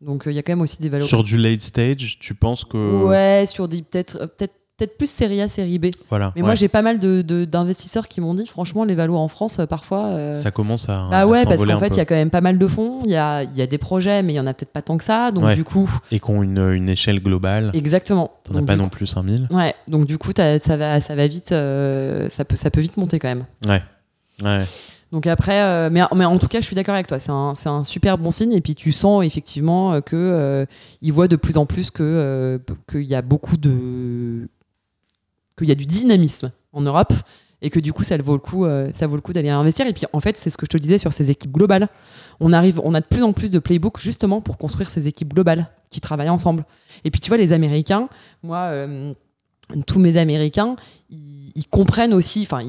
donc, il y a quand même aussi des valos. Sur du late stage, tu penses que. Ouais, sur des. Peut-être peut peut-être plus série A, série B. Voilà, mais moi, j'ai pas mal d'investisseurs de, qui m'ont dit, franchement, les valos en France, euh, parfois. Euh, ça commence à. Bah ouais, parce qu'en fait, il y a quand même pas mal de fonds, il y a, y a, des projets, mais il y en a peut-être pas tant que ça. Donc, du coup. Et qui ont une, une, échelle globale. Exactement. T'en as pas non plus 5000. Ouais, donc du coup, ça va, ça va vite, euh, ça, peut, ça peut vite monter quand même. Ouais. Ouais. Donc après, mais, mais, en tout cas, je suis d'accord avec toi. C'est un, un, super bon signe. Et puis tu sens effectivement que il voit de plus en plus que qu'il y a beaucoup de qu'il y a du dynamisme en Europe et que du coup ça vaut le coup euh, coup d'aller investir et puis en fait c'est ce que je te disais sur ces équipes globales on arrive on a de plus en plus de playbooks justement pour construire ces équipes globales qui travaillent ensemble et puis tu vois les américains moi euh, tous mes américains ils, comprennent aussi enfin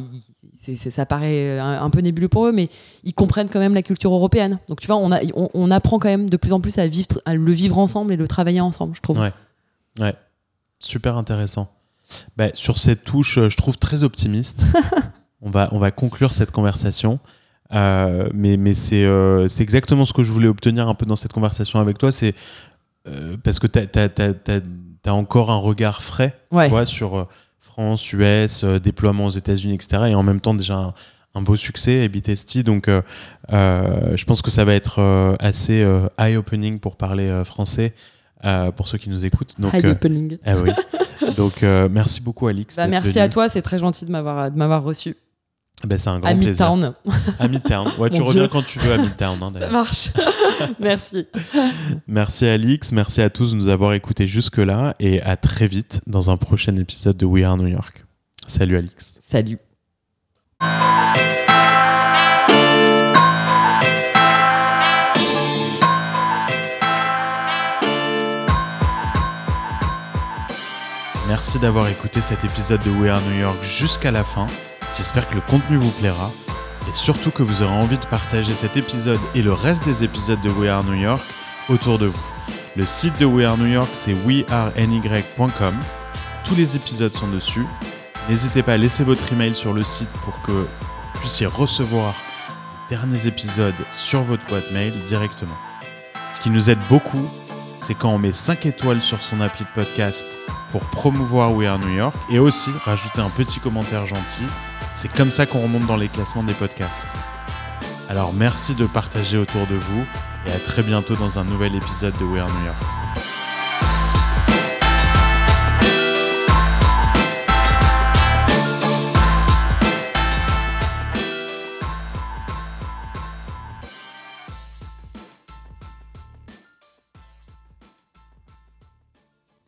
ça paraît un, peu nébuleux pour eux, mais ils comprennent quand même la culture européenne. Donc tu vois, on, a, on, apprend quand même de plus en plus à, vivre, à le vivre ensemble et le travailler ensemble, je trouve. Ouais, ouais. super intéressant. Bah, sur cette touche, euh, je trouve très optimiste. on, va, on va conclure cette conversation. Euh, mais mais euh, c'est exactement ce que je voulais obtenir un peu dans cette conversation avec toi. C'est parce que tu as, encore un regard frais sur France, US, déploiement aux États-Unis, etc. Et en même temps, déjà un, beau succès, Ebitesti. Donc, je pense que ça va être assez eye-opening pour parler français. Pour ceux qui nous écoutent. Donc, eye-opening. Ah oui. Donc, euh, merci beaucoup, Alix. Bah, merci à toi, c'est très gentil de m'avoir reçu. Ben, c'est un grand à plaisir. Midtown. À Midtown. Ouais, tu reviens quand tu veux à Midtown. Hein, Ça marche. merci. Merci Alix, merci à tous de nous avoir écoutés jusque-là et à très vite dans un prochain épisode de We Are New York. Salut Alix. Salut. Merci d'avoir écouté cet épisode de We Are New York jusqu'à la fin. J'espère que le contenu vous plaira et surtout que vous aurez envie de partager cet épisode et le reste des épisodes de We Are New York autour de vous. Le site de We Are New York, c'est weareny.com. Tous les épisodes sont dessus. N'hésitez pas à laisser votre email sur le site pour que vous puissiez recevoir les derniers épisodes sur votre boîte mail directement. Ce qui nous aide beaucoup, c'est quand on met 5 étoiles sur son appli de podcast pour promouvoir We Are New York et aussi rajouter un petit commentaire gentil. C'est comme ça qu'on remonte dans les classements des podcasts. Alors merci de partager autour de vous et à très bientôt dans un nouvel épisode de We Are New York.